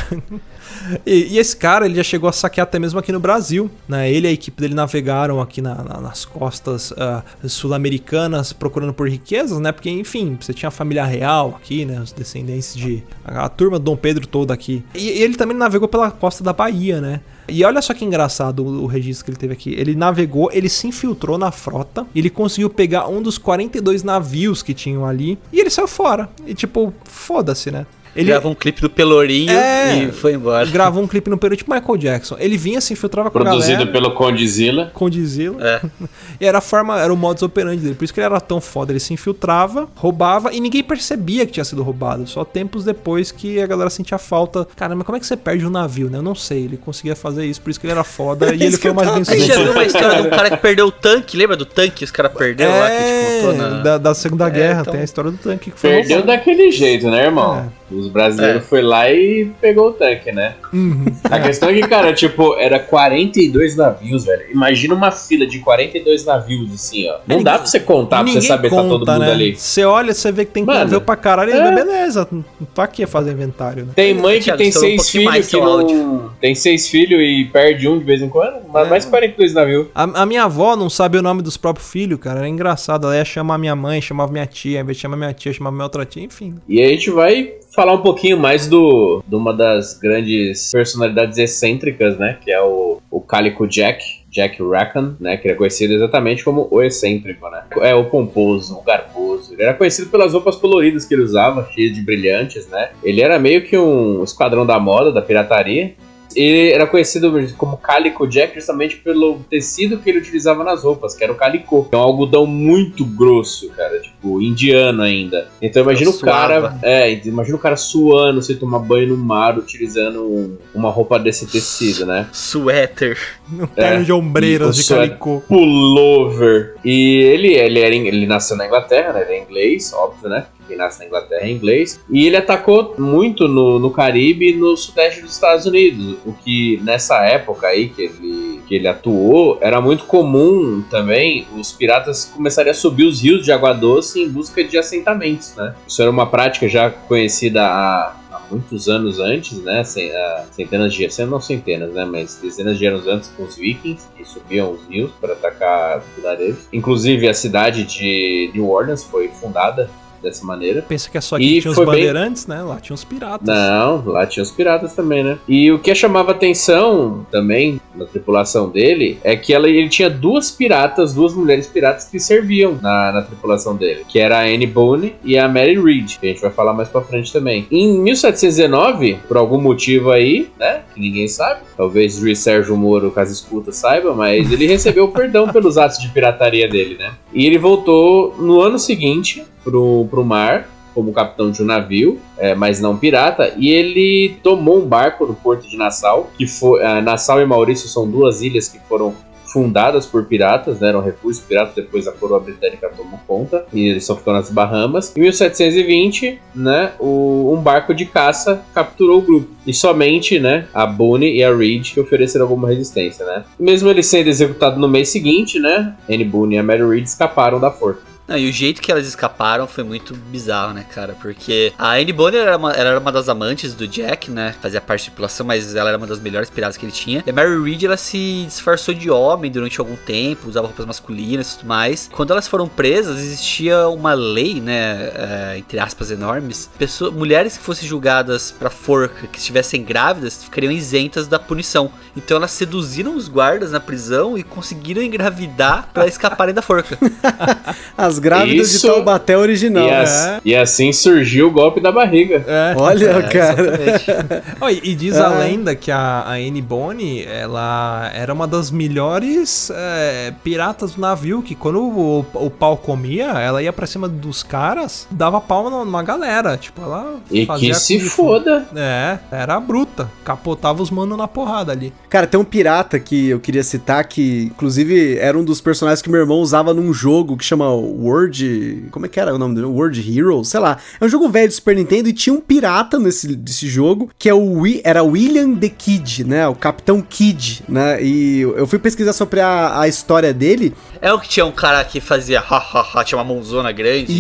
E, e esse cara, ele já chegou a saquear até mesmo aqui no Brasil, né? Ele e a equipe dele navegaram aqui na- na- nas costas ah, sul-americanas procurando por riquezas, né? Porque, enfim, você tinha a família real aqui, né? Os descendentes de... A, a turma do Dom Pedro toda aqui. E, e ele também navegou pela costa da Bahia, né? E olha só que engraçado o, registro que ele teve aqui. Ele navegou, ele se infiltrou na frota, ele conseguiu pegar um dos 42 navios que tinham ali e ele saiu fora. E tipo, foda-se, né? Ele Gravou um clipe do Pelourinho É. e foi embora. gravou um clipe no Peru, tipo Michael Jackson. Ele vinha, se infiltrava com a Produzido galera, pelo Condizila. com Dizila. É. E era a forma, era o modus operandi dele. Por isso que ele era tão foda. Ele se infiltrava, roubava e ninguém percebia que tinha sido roubado. Só tempos depois que a galera sentia falta. Caramba, como é que você perde um navio, né? Eu não sei. Ele conseguia fazer isso, por isso que ele era foda. e ele foi o mais bem tava Você já viu sucedido. uma história de um cara que perdeu o tanque? Lembra do tanque que os caras perderam lá que a gente contou na. É, da, da Segunda Guerra, então- tem a história do tanque que foi Perdeu roubado. daquele jeito, né, irmão? Os brasileiros É. foi lá e pegou o tanque, né? Uhum. A questão é que, cara, tipo, era 42 navios, velho. Imagina uma fila de 42 navios, assim, ó. Não dá pra você contar, pra você saber que tá todo conta, mundo né? ali. Você olha, você vê que tem Mano, navio pra caralho, é. beleza. Pra que fazer inventário, né? Tem mãe que Thiago, tem um seis mais filhos que não... áudio. Tem seis filhos e perde um de vez em quando. Mas É. mais 42 navios. A, a minha avó não sabe o nome dos próprios filhos, cara. Era engraçado. Ela ia chamar minha mãe, chamava minha tia. Ao invés de chamar minha tia, chamava minha outra tia, enfim. E aí a gente vai falar um pouquinho mais do de uma das grandes personalidades excêntricas, né? Que é o, o Calico Jack, Jack Rackham, né? Que ele é conhecido exatamente como o excêntrico, né? É o pomposo, o garboso. Ele era conhecido pelas roupas coloridas que ele usava, cheias de brilhantes, né? Ele era meio que um esquadrão da moda, da pirataria. Ele era conhecido como Calico Jack justamente pelo tecido que ele utilizava nas roupas, que era o calicô. É um algodão muito grosso, cara, tipo, indiano ainda. Então imagina o cara, Suava. é, imagina o cara suando sem tomar banho no mar utilizando um- uma roupa desse tecido, né? Suéter. Um terno de ombreiras de calicô. Pullover. E ele, ele, era, ele nasceu na Inglaterra, né? Ele é inglês, óbvio, né? Quem nasce na Inglaterra é inglês. E ele atacou muito no, no Caribe e no sudeste dos Estados Unidos. O que nessa época aí que ele, que ele atuou, era muito comum também os piratas começarem a subir os rios de água doce em busca de assentamentos, né? Isso era uma prática já conhecida há muitos anos antes, né? Cen- Centenas de não centenas, né? Mas dezenas de anos antes com os vikings que subiam os rios para atacar vilarejos. Inclusive a cidade de New Orleans foi fundada dessa maneira. Pensa que é só que tinha os foi bem- bandeirantes, né? Lá tinha os piratas. Não, lá tinha os piratas também, né? E o que chamava atenção também na tripulação dele é que ela, ele tinha duas piratas, duas mulheres piratas que serviam na, na tripulação dele, que era a Anne Bonny e a Mary Read, que a gente vai falar mais pra frente também. Em 1719, por algum motivo aí, né, que ninguém sabe, talvez Luiz Sérgio Moro, caso escuta, saiba, mas ele recebeu perdão pelos atos de pirataria dele, né? E ele voltou no ano seguinte pro, pro mar como capitão de um navio, é, mas não pirata, e ele tomou um barco no porto de Nassau, que foi ah, Nassau e Maurício são duas ilhas que foram fundadas por piratas, né? Eram refúgios piratas, depois a coroa britânica tomou conta e eles só ficam nas Bahamas. Em 1720, né, o, um barco de caça capturou o grupo. E somente, né, a Boone e a Reed que ofereceram alguma resistência, né? Mesmo ele sendo executado no mês seguinte, né, Anne Boone e a Mary Reed escaparam da forca. Não, e o jeito que elas escaparam foi muito bizarro, né, cara? Porque a Anne Bonner era uma, era uma das amantes do Jack, né? Fazia parte da tripulação, mas ela era uma das melhores piratas que ele tinha. E a Mary Reed, ela se disfarçou de homem durante algum tempo, usava roupas masculinas e tudo mais. Quando elas foram presas, existia uma lei, né? É, entre aspas, enormes. Pessoas, mulheres que fossem julgadas pra forca, que estivessem grávidas, ficariam isentas da punição. Então elas seduziram os guardas na prisão e conseguiram engravidar para escaparem da forca. As grávidas Isso. de Taubaté original. E, né? as- e assim surgiu o golpe da barriga. É. Olha, É, cara. e e diz a É. lenda que a, a Anne Bonny, ela era uma das melhores é, piratas do navio, que quando o, o pau comia, ela ia pra cima dos caras, dava pau numa galera. Tipo, ela E fazia que se foda. É, era bruta. Capotava os manos na porrada ali. Cara, tem um pirata que eu queria citar que, inclusive, era um dos personagens que meu irmão usava num jogo que chama World. Como é que era o nome dele? World Heroes? Sei lá. É um jogo velho do Super Nintendo e tinha um pirata nesse, desse jogo que é o era William the Kid, né? O Capitão Kid, né? E eu fui pesquisar sobre a, a história dele. É o que tinha um cara que fazia ha ha ha, tinha uma mãozona grande.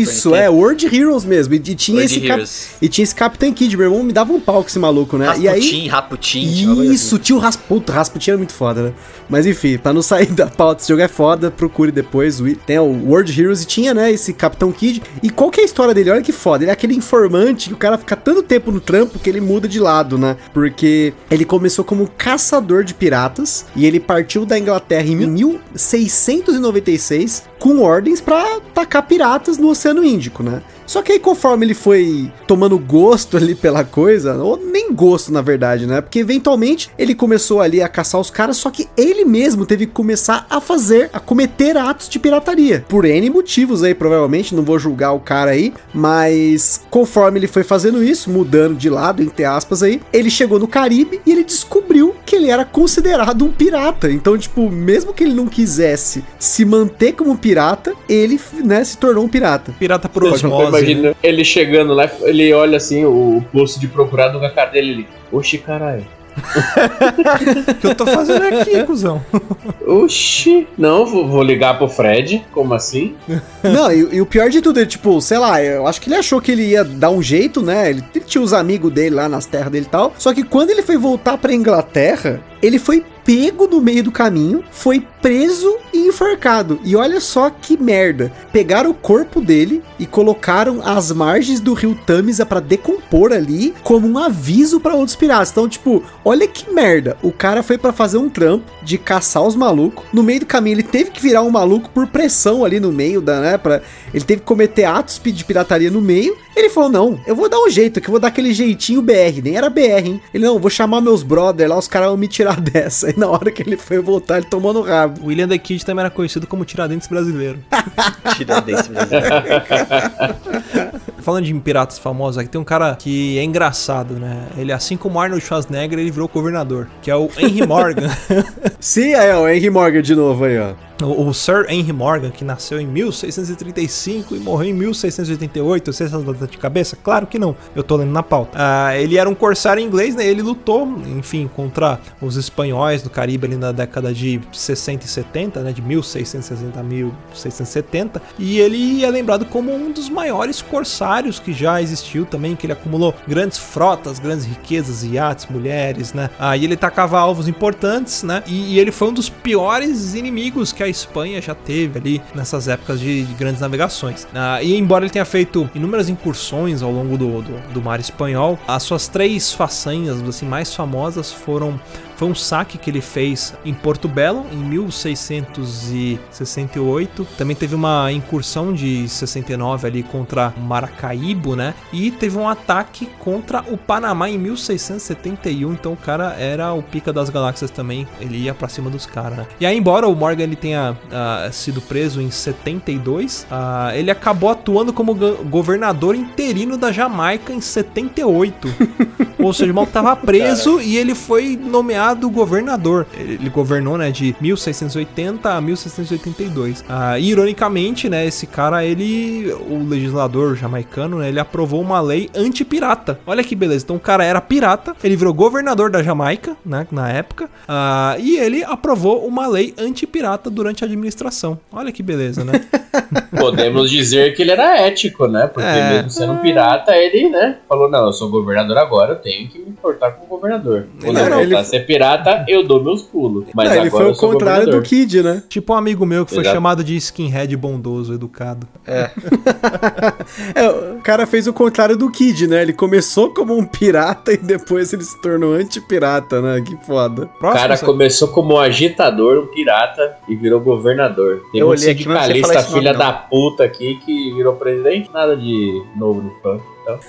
Isso, é. World Heroes mesmo. E, e tinha World esse cap- Heroes. e tinha esse Capitão Kid. Meu irmão me dava um pau com esse maluco, né? E aí. Rasputin, Raputin. coisa Isso, assim. tio Rasputin. Rasputin era muito foda, né? Mas enfim, pra não sair da pauta, esse jogo é foda, procure depois. o- Tem o World Heroes e tinha, né, esse Capitão Kid. E qual que é a história dele? Olha que foda. Ele é aquele informante que o cara fica tanto tempo no trampo que ele muda de lado, né? Porque ele começou como caçador de piratas e ele partiu da Inglaterra em 1696 com ordens pra tacar piratas no Oceano Índico, né? Só que aí conforme ele foi tomando gosto ali pela coisa, ou nem gosto na verdade, né? Porque eventualmente ele começou ali a caçar os caras, só que ele mesmo teve que começar a fazer, a cometer atos de pirataria. Por N motivos aí, provavelmente, não vou julgar o cara aí, mas conforme ele foi fazendo isso, mudando de lado, entre aspas aí, ele chegou no Caribe e ele descobriu que ele era considerado um pirata. Então, tipo, mesmo que ele não quisesse se manter como pirata, ele, né, se tornou um pirata. Pirata por Eu osmose. né? imagino ele chegando lá, ele olha assim, o posto de procurado com a cara dele ele. Oxi, caralho. O que eu tô fazendo aqui, cuzão? Oxi. Não, vou, vou ligar pro Fred. Como assim? Não, e, e o pior de tudo, ele, tipo, sei lá, eu acho que ele achou que ele ia dar um jeito, né? Ele, ele tinha os amigos dele lá nas terras dele e tal. Só que quando ele foi voltar pra Inglaterra, ele foi pego no meio do caminho, foi preso e enforcado. E olha só que merda. Pegaram o corpo dele e colocaram às margens do rio Tamisa pra decompor ali como um aviso pra outros piratas. Então, tipo, olha que merda. O cara foi pra fazer um trampo de caçar os malucos. No meio do caminho, ele teve que virar um maluco por pressão ali no meio da, né, pra... Ele teve que cometer atos de pirataria no meio. Ele falou: "Não, eu vou dar um jeito, que eu vou dar aquele jeitinho BR, nem era BR, hein? Ele não, vou chamar meus brother lá, os caras vão me tirar dessa". E na hora que ele foi voltar, ele tomou no rabo. William the Kid também era conhecido como Tiradentes brasileiro. Tiradentes brasileiro. Falando de piratas famosos, aqui tem um cara que é engraçado, né? Ele, assim como Arnold Schwarzenegger, ele virou governador, que é o Henry Morgan. Sim, ó, o Henry Morgan de novo aí, ó. O, o Sir Henry Morgan, que nasceu em 1635 e morreu em 1688. Você sabe data de cabeça? Claro que não. Eu tô lendo na pauta. Ah, ele era um corsário inglês, né? Ele lutou, enfim, contra os espanhóis do Caribe ali na década de 60 e 70, né? De 1660 a 1670. E ele é lembrado como um dos maiores corsários que já existiu também, que ele acumulou grandes frotas, grandes riquezas, iates, mulheres, né? Aí ele tacava alvos importantes, né? E, e ele foi um dos piores inimigos que a Espanha já teve ali nessas épocas de, de grandes navegações. Ah, e embora ele tenha feito inúmeras incursões ao longo do, do, do mar espanhol, as suas três façanhas assim, mais famosas foram foi um saque que ele fez em Porto Belo em 1668. Também teve uma incursão de 69 ali contra Maracaibo, né? E teve um ataque contra o Panamá em 1671. Então o cara era o pica das galáxias também. Ele ia pra cima dos caras, né? E aí, embora o Morgan ele tenha ah, sido preso em 72, ah, ele acabou atuando como go- governador interino da Jamaica em 78. Ou seja, o maluco tava preso e ele foi nomeado nomeado governador. Ele governou, né, de 1680 a 1682. Ah, ironicamente, né, esse cara, ele, o legislador jamaicano, né, ele aprovou uma lei anti-pirata. Olha que beleza. Então o cara era pirata, ele virou governador da Jamaica, né, na época, ah, e ele aprovou uma lei anti-pirata durante a administração. Olha que beleza, né? Podemos dizer que ele era ético, né? Porque É. mesmo sendo um pirata, ele, né, falou: não, eu sou governador agora, eu tenho que me importar com o governador. Quando Não, eu ele- voltar a ser pirata, eu dou meus pulos. Mas Não, ele agora foi o contrário do. Kid, né? tipo um amigo meu que foi Exato. chamado de skinhead bondoso, educado. É, o cara fez o contrário do Kid, né? Ele começou como um pirata e depois ele se tornou anti-pirata, né? Que foda. O cara começou como um agitador, um pirata, e virou governador. Tem Eu um olhei aqui, sindicalista filha não. da puta aqui que virou presidente. Nada de novo no funk. Então.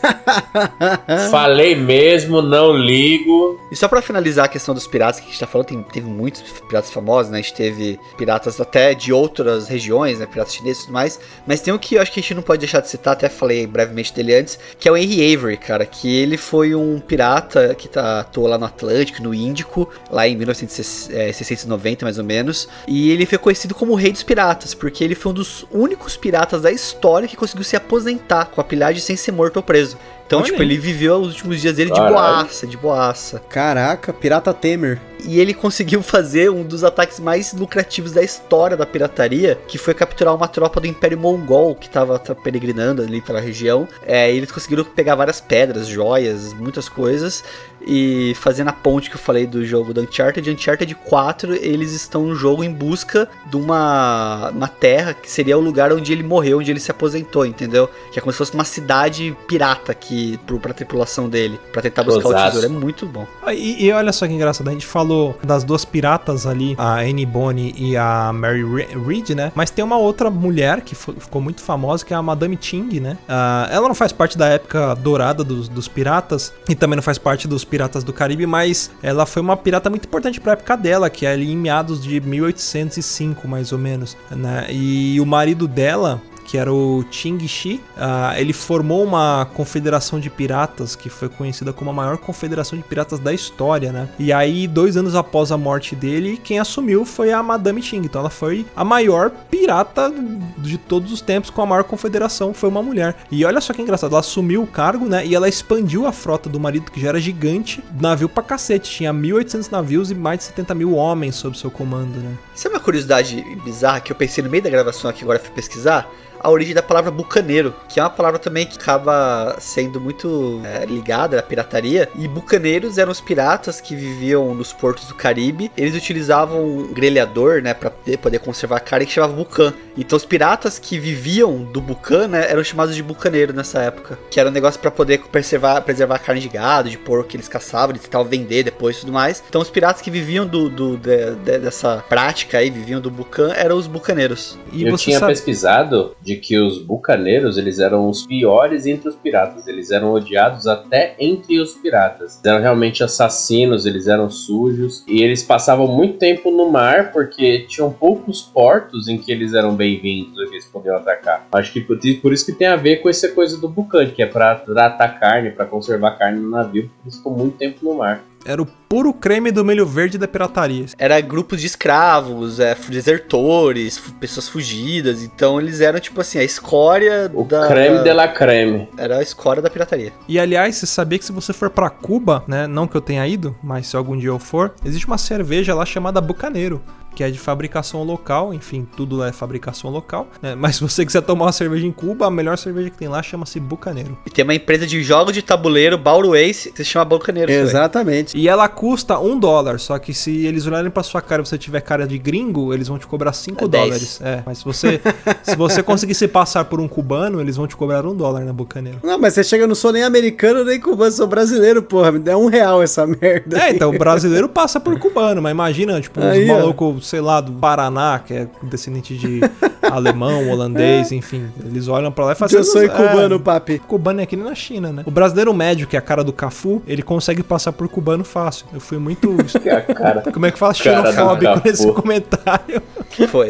Falei mesmo, não ligo. E só pra finalizar a questão dos piratas que a gente tá falando, tem, teve muitos piratas famosos, né? A gente teve piratas até de outras regiões, né? Piratas chineses e tudo mais. Mas tem um que eu acho que a gente não pode deixar de citar, até falei brevemente dele antes, que é o Henry Avery, cara. Que ele foi um pirata que tá, atuou lá no Atlântico, no Índico, lá em 1990 mais ou menos. E ele foi conhecido como o Rei dos Piratas, porque ele foi um dos únicos piratas da história que conseguiu se aposentar com a pilhagem sem ser morto preso. Então, Olha tipo, aí. ele viveu os últimos dias dele de Caralho. boaça, de boaça. Caraca, pirata Temer. E ele conseguiu fazer um dos ataques mais lucrativos da história da pirataria, que foi capturar uma tropa do Império Mongol que estava peregrinando ali pela região. É, e eles conseguiram pegar várias pedras, joias, muitas coisas. E fazendo a ponte que eu falei do jogo do Uncharted, Uncharted 4, eles estão no jogo em busca de uma, uma terra que seria o lugar onde ele morreu, onde ele se aposentou, entendeu? Que é como se fosse uma cidade pirata que, pro, pra tripulação dele, pra tentar buscar o tesouro. É muito bom. Ah, E, e olha só que engraçado, a gente falou das duas piratas ali, a Annie Bonny e a Mary Re- Read, né? Mas tem uma outra mulher que ficou muito famosa, que é a Madame Ting, né? Ah, ela não faz parte da época dourada dos, dos piratas e também não faz parte dos piratas do Caribe, mas ela foi uma pirata muito importante pra época dela, que é ali em meados de 1805, mais ou menos, né? E o marido dela que era o Ching Shi, ah, ele formou uma confederação de piratas que foi conhecida como a maior confederação de piratas da história, né? E aí, dois anos após a morte dele, quem assumiu foi a Madame Ching. Então, ela foi a maior pirata de todos os tempos com a maior confederação, foi uma mulher. E olha só que engraçado, ela assumiu o cargo, né? E ela expandiu a frota do marido, que já era gigante, navio pra cacete. Tinha 1.800 navios e mais de 70 mil homens sob seu comando, né? Sabe uma curiosidade bizarra que eu pensei no meio da gravação aqui, agora fui pesquisar? A origem da palavra bucaneiro, que é uma palavra também que acaba sendo muito é, ligada à pirataria. E bucaneiros eram os piratas que viviam nos portos do Caribe. Eles utilizavam um grelhador, né, pra poder- conservar a carne que chamava bucan. Então os piratas que viviam do bucan, né, eram chamados de bucaneiro nessa época. Que era um negócio pra poder preservar, preservar a carne de gado, de porco que eles caçavam, eles tentavam vender depois e tudo mais. Então os piratas que viviam do, do- de- de- dessa prática aí, viviam do bucan, eram os bucaneiros. E eu tinha sabe... pesquisado de que os bucaneiros eles eram os piores entre os piratas. Eles eram odiados até entre os piratas. Eles eram realmente assassinos, eles eram sujos e eles passavam muito tempo no mar porque tinham poucos portos em que eles eram bem-vindos que eles podiam atacar. Acho que por, isso que tem a ver com essa coisa do bucante, que é pra tratar carne, pra conservar carne no navio, porque eles ficam muito tempo no mar. Era o puro creme do milho verde da pirataria. Era grupos de escravos, é, desertores, pessoas fugidas. Então eles eram tipo assim, a escória O da. creme de la creme. Era a escória da pirataria. E aliás, você sabia que se você for pra Cuba, né, não que eu tenha ido, mas se algum dia eu for, existe uma cerveja lá chamada Bucaneiro, que é de fabricação local, enfim, tudo lá é fabricação local, né, mas se você quiser tomar uma cerveja em Cuba, a melhor cerveja que tem lá chama-se Bucaneiro. E tem uma empresa de jogos de tabuleiro, Bauru Ace, que se chama Bucaneiro. aí. Exatamente. E ela custa um dólar, só que se eles olharem pra sua cara e você tiver cara de gringo, eles vão te cobrar 5 É 10. dólares. É, mas se você, se você conseguir se passar por um cubano, eles vão te cobrar um dólar na Bucaneiro. Não, mas você chega, eu não sou nem americano nem cubano, sou brasileiro, porra. Me dá um real essa merda. É, então o brasileiro passa por cubano, mas imagina, tipo, uns Aí, malucos, sei lá, do Paraná, que é descendente de alemão, holandês, enfim. Eles olham pra lá e fazem. Eu sou é, cubano, papi. Cubano é que nem na China, né? O brasileiro médio, que é a cara do Cafu, ele consegue passar por cubano fácil. Eu fui muito. Que é a cara. Como é que fala? Xenofóbico nesse comentário. Foi.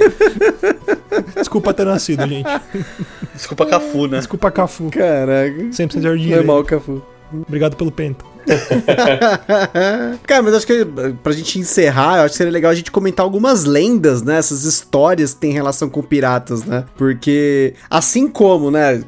Desculpa ter nascido, gente. Desculpa, Cafu, né? Desculpa, Cafu. Caraca. 100% jardim. Normal, Cafu. Obrigado pelo penta. Cara, mas acho que pra gente encerrar, eu acho que seria legal a gente comentar algumas lendas, né? Essas histórias que tem relação com piratas, né? Porque, assim como, né?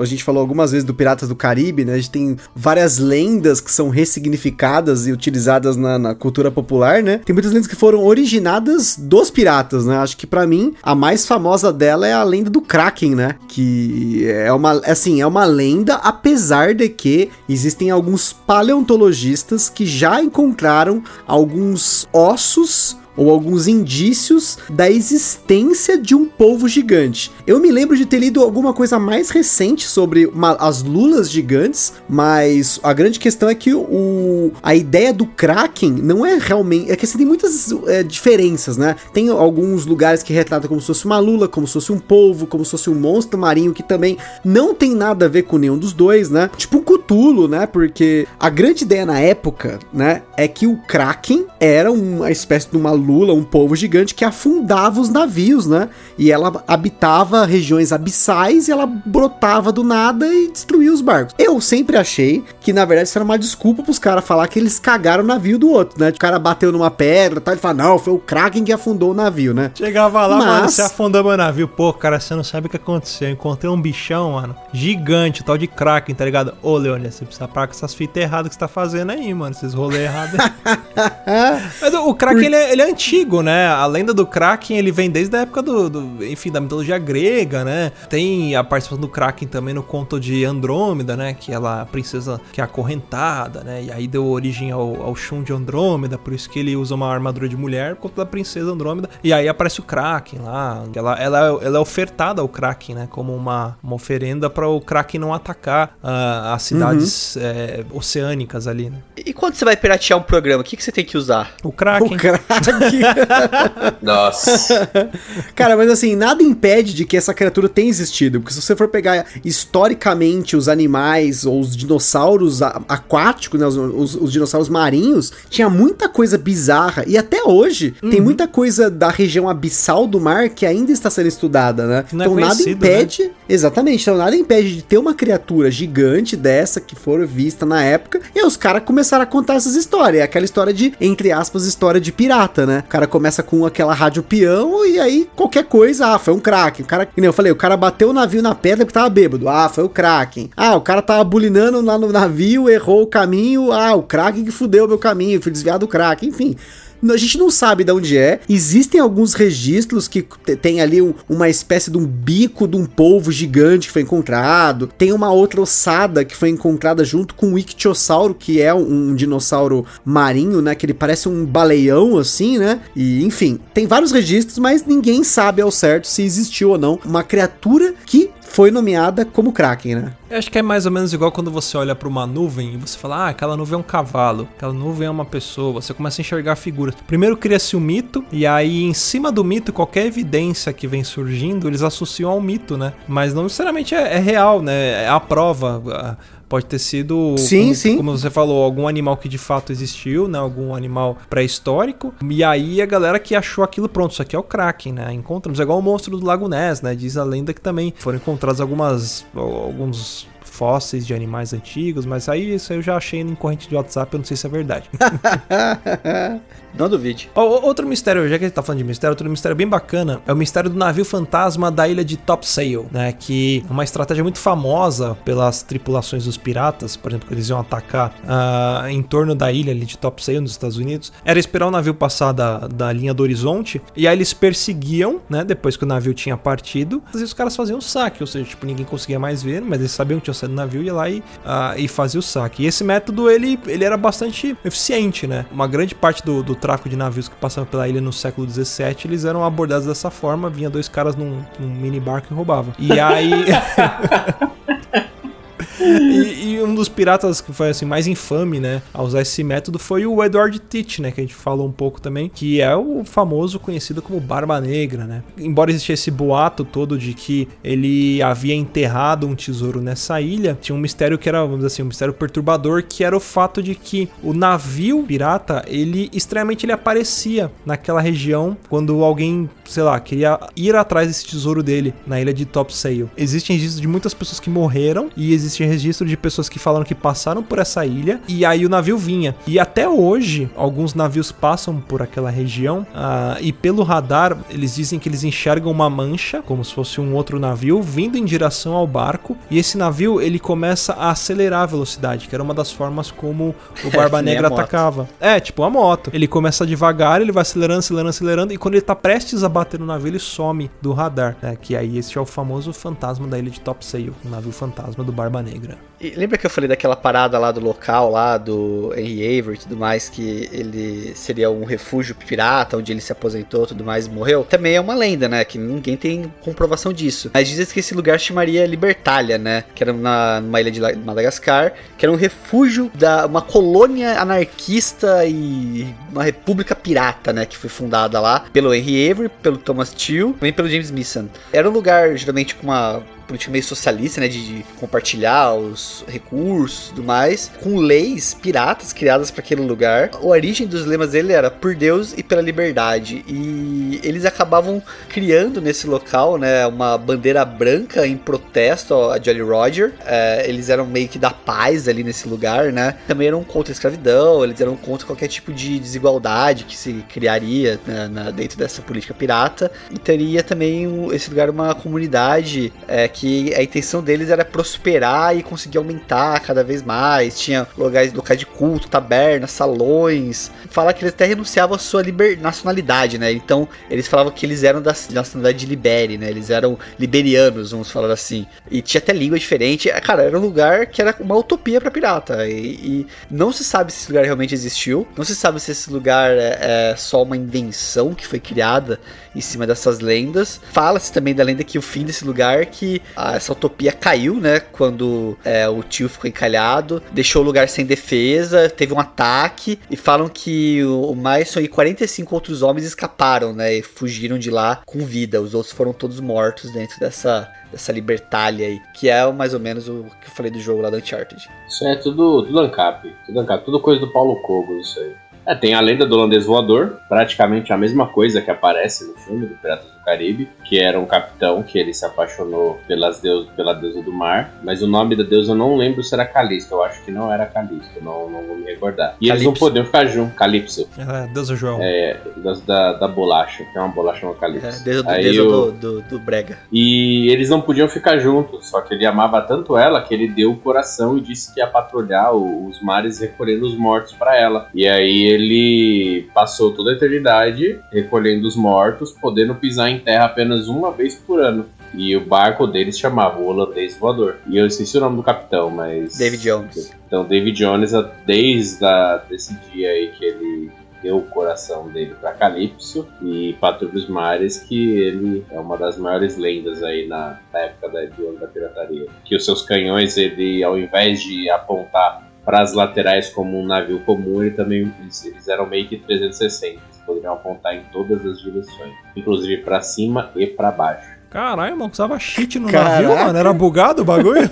A gente falou algumas vezes do Piratas do Caribe, né? A gente tem várias lendas que são ressignificadas e utilizadas na, na cultura popular, né? Tem muitas lendas que foram originadas dos piratas, né? Acho que para mim a mais famosa dela é a lenda do Kraken, né? Que é uma, assim, é uma lenda, apesar de que existem alguns paleontologistas que já encontraram alguns ossos ou alguns indícios da existência de um polvo gigante. Eu me lembro de ter lido alguma coisa mais recente sobre uma, as lulas gigantes, mas a grande questão é que o, a ideia do Kraken não é realmente. É que assim, tem muitas é, diferenças, né? Tem alguns lugares que retratam como se fosse uma lula, como se fosse um polvo, como se fosse um monstro marinho, que também não tem nada a ver com nenhum dos dois, né? Tipo um cutulo, né? Porque a grande ideia na época, né, é que o Kraken era uma espécie de uma Lula, um povo gigante que afundava os navios, né? E ela habitava regiões abissais e ela brotava do nada e destruía os barcos. Eu sempre achei que, na verdade, isso era uma desculpa pros caras falar que eles cagaram o navio do outro, né? O cara bateu numa pedra e tal, e fala, não, foi o Kraken que afundou o navio, né? Chegava lá, Mas- mano, você afundou meu navio. Pô, cara, você não sabe o que aconteceu. Eu encontrei um bichão, mano, gigante, tal de Kraken, tá ligado? Ô, Leônia, você precisa parar com essas fitas erradas que você tá fazendo aí, mano. Esses rolês errados. Mas o, o Kraken, ele é, ele é antigo, né? A lenda do Kraken, ele vem desde a época do, do- enfim, da mitologia grega, né? Tem a participação do Kraken também no conto de Andrômeda, né? Que ela, a princesa que é acorrentada, né? E aí deu origem ao, ao Shun de Andrômeda, por isso que ele usa uma armadura de mulher por conta da princesa Andrômeda. E aí aparece o Kraken lá. Ela, ela, ela é ofertada ao Kraken, né? Como uma, uma oferenda para o Kraken não atacar ah, as cidades eh, oceânicas ali, né? E quando você vai piratear um programa, o que, que você tem que usar? O Kraken. O Kraken. Nossa. Cara, mas assim, nada impede de que essa criatura tenha existido. Porque se você for pegar historicamente os animais ou os dinossauros aquáticos, né, os, os- os dinossauros marinhos, tinha muita coisa bizarra. E até hoje tem muita coisa da região abissal do mar que ainda está sendo estudada, né? Não é então nada conhecido, impede. Exatamente, então nada impede de ter uma criatura gigante dessa que for vista na época. E aí os caras começaram a contar essas histórias. É aquela história de, entre aspas, história de pirata, né? O cara começa com aquela rádio peão e aí qualquer coisa, ah, foi um Kraken. O cara, que nem eu falei, o cara bateu o navio na pedra porque tava bêbado. Ah, foi o Kraken. Ah, o cara tava bulinando lá no navio, errou o caminho. Ah, o Kraken que fudeu meu caminho, fui desviado do Kraken. Enfim, a gente não sabe de onde é. Existem alguns registros que te- tem ali um- uma espécie de um bico de um polvo gigante que foi encontrado. Tem uma outra ossada que foi encontrada junto com o ictiossauro, que é um, um dinossauro marinho, né? Que ele parece um baleião, assim, né? E, enfim, tem vários registros, mas ninguém sabe ao certo se existiu ou não uma criatura que foi nomeada como Kraken, né? Eu acho que é mais ou menos igual quando você olha pra uma nuvem e você fala, ah, aquela nuvem é um cavalo, aquela nuvem é uma pessoa, você começa a enxergar figuras. Primeiro cria-se o mito, e aí em cima do mito, qualquer evidência que vem surgindo, eles associam ao mito, né? Mas não necessariamente é, é real, né? É a prova. ah, Pode ter sido, Sim, como, sim. como você falou, algum animal que de fato existiu, né? Algum animal pré-histórico. E aí a galera que achou aquilo, pronto, isso aqui é o Kraken, né? Encontramos, é igual o monstro do Lago Ness, né? Diz a lenda que também foram encontradas algumas, alguns fósseis de animais antigos, mas aí isso eu já achei em corrente de WhatsApp, eu não sei se é verdade. Não duvide. Ó, outro mistério, já que a gente tá falando de mistério, outro mistério bem bacana é o mistério do navio fantasma da ilha de Topsail, né? Que é uma estratégia muito famosa pelas tripulações dos piratas, por exemplo, que eles iam atacar ah, em torno da ilha ali de Topsail, nos Estados Unidos, era esperar o navio passar da, da linha do horizonte e aí eles perseguiam, né? Depois que o navio tinha partido, e os caras faziam o saque, ou seja, tipo, ninguém conseguia mais ver, mas eles sabiam que tinha saído do navio, ia lá e, ah, e fazia o saque. E esse método, ele, ele era bastante eficiente, né? Uma grande parte do, do tráfego de navios que passavam pela ilha no século XVII, eles eram abordados dessa forma, vinha dois caras num, num mini barco e roubavam. E aí... E, e um dos piratas que foi assim mais infame, né, a usar esse método foi o Edward Teach, né, que a gente falou um pouco também, que é o famoso conhecido como Barba Negra, né. Embora existisse esse boato todo de que ele havia enterrado um tesouro nessa ilha, tinha um mistério que era, vamos dizer assim, um mistério perturbador, que era o fato de que o navio pirata, ele estranhamente ele aparecia naquela região quando alguém sei lá, queria ir atrás desse tesouro dele na ilha de Topsail. Existem registros de muitas pessoas que morreram e existe registro de pessoas que falaram que passaram por essa ilha e aí o navio vinha. E até hoje, alguns navios passam por aquela região ah, e pelo radar eles dizem que eles enxergam uma mancha, como se fosse um outro navio, vindo em direção ao barco e esse navio ele começa a acelerar a velocidade, que era uma das formas como o Barba que nem Negra atacava. É, tipo a moto. Ele começa devagar, ele vai acelerando, acelerando, acelerando e quando ele tá prestes a bater no navio, ele some do radar, né? Que aí esse é o famoso fantasma da ilha de Topsail, o navio fantasma do Barba Negra. E lembra que eu falei daquela parada lá do local, lá do Henry Avery e tudo mais, que ele seria um refúgio pirata, onde ele se aposentou tudo mais e morreu? Também é uma lenda, né? Que ninguém tem comprovação disso. Mas dizem que esse lugar chamaria Libertália, né? Que era na, numa ilha de Madagascar, que era um refúgio da uma colônia anarquista e uma república pirata, né? Que foi fundada lá pelo Henry Avery, pelo Thomas Till, também pelo James Mason. Era um lugar geralmente com uma política meio socialista, né, de, de compartilhar os recursos e tudo mais, com leis piratas criadas para aquele lugar. A origem dos lemas dele era por Deus e pela liberdade. E eles acabavam criando nesse local, né, uma bandeira branca em protesto a Jolly Roger. É, eles eram meio que da paz ali nesse lugar, né? Também eram contra a escravidão, eles eram contra qualquer tipo de desigualdade que se criaria né, na- dentro dessa política pirata. E teria também um- esse lugar uma comunidade é, que a intenção deles era prosperar e conseguir aumentar cada vez mais. Tinha locais, locais de culto, tabernas, salões. Fala que eles até renunciavam à sua liber- nacionalidade, né? Então eles falavam que eles eram da nacionalidade de Libere, né? Eles eram liberianos, vamos falar assim. E tinha até língua diferente. É, Cara, era um lugar que era uma utopia pra pirata. E, e não se sabe se esse lugar realmente existiu. Não se sabe se esse lugar é, é só uma invenção que foi criada em cima dessas lendas. Fala-se também da lenda que o fim desse lugar, que essa utopia caiu, né? Quando é, o tio ficou encalhado, deixou o lugar sem defesa, teve um ataque. E falam que o, Myson e 45 outros homens escaparam, né? E fugiram de lá com vida. Os outros foram todos mortos dentro dessa, dessa libertália aí. Que é mais ou menos o que eu falei do jogo lá da Uncharted. Isso é tudo, tudo ANCAP. Tudo ANCAP. Tudo coisa do Paulo Cogo, isso aí. É, tem a lenda do holandês voador, praticamente a mesma coisa que aparece no filme do Piratas Caribe, que era um capitão que ele se apaixonou pelas deus, pela deusa do mar, mas o nome da deusa eu não lembro se era Calisto, eu acho que não era Calisto, não, não vou me recordar. E eles não Calypso. podiam ficar juntos, Calypso, É, Deus é João. é, das- da, da bolacha, que é uma bolacha chamada É, Calypso. desde o- Aí desde o- do, do, do Brega. E eles não podiam ficar juntos, só que ele amava tanto ela que ele deu o coração e disse que ia patrulhar os mares recolhendo os mortos pra ela. E aí ele passou toda a eternidade recolhendo os mortos, podendo pisar em terra apenas uma vez por ano. E o barco deles chamava o holandês voador. E eu esqueci o nome do capitão, mas. David Jones. Então, David Jones, desde a, desse dia aí que ele deu o coração dele pra Calypso e Patrulha dos Mares, que ele é uma das maiores lendas aí na, na época da, da pirataria. Que os seus canhões, ele, ao invés de apontar para as laterais como um navio comum, ele também, eles eram meio que 360. Poderiam apontar em todas as direções, inclusive para cima e para baixo. Caralho, mano, usava cheat no Caraca. navio, mano. Era bugado o bagulho?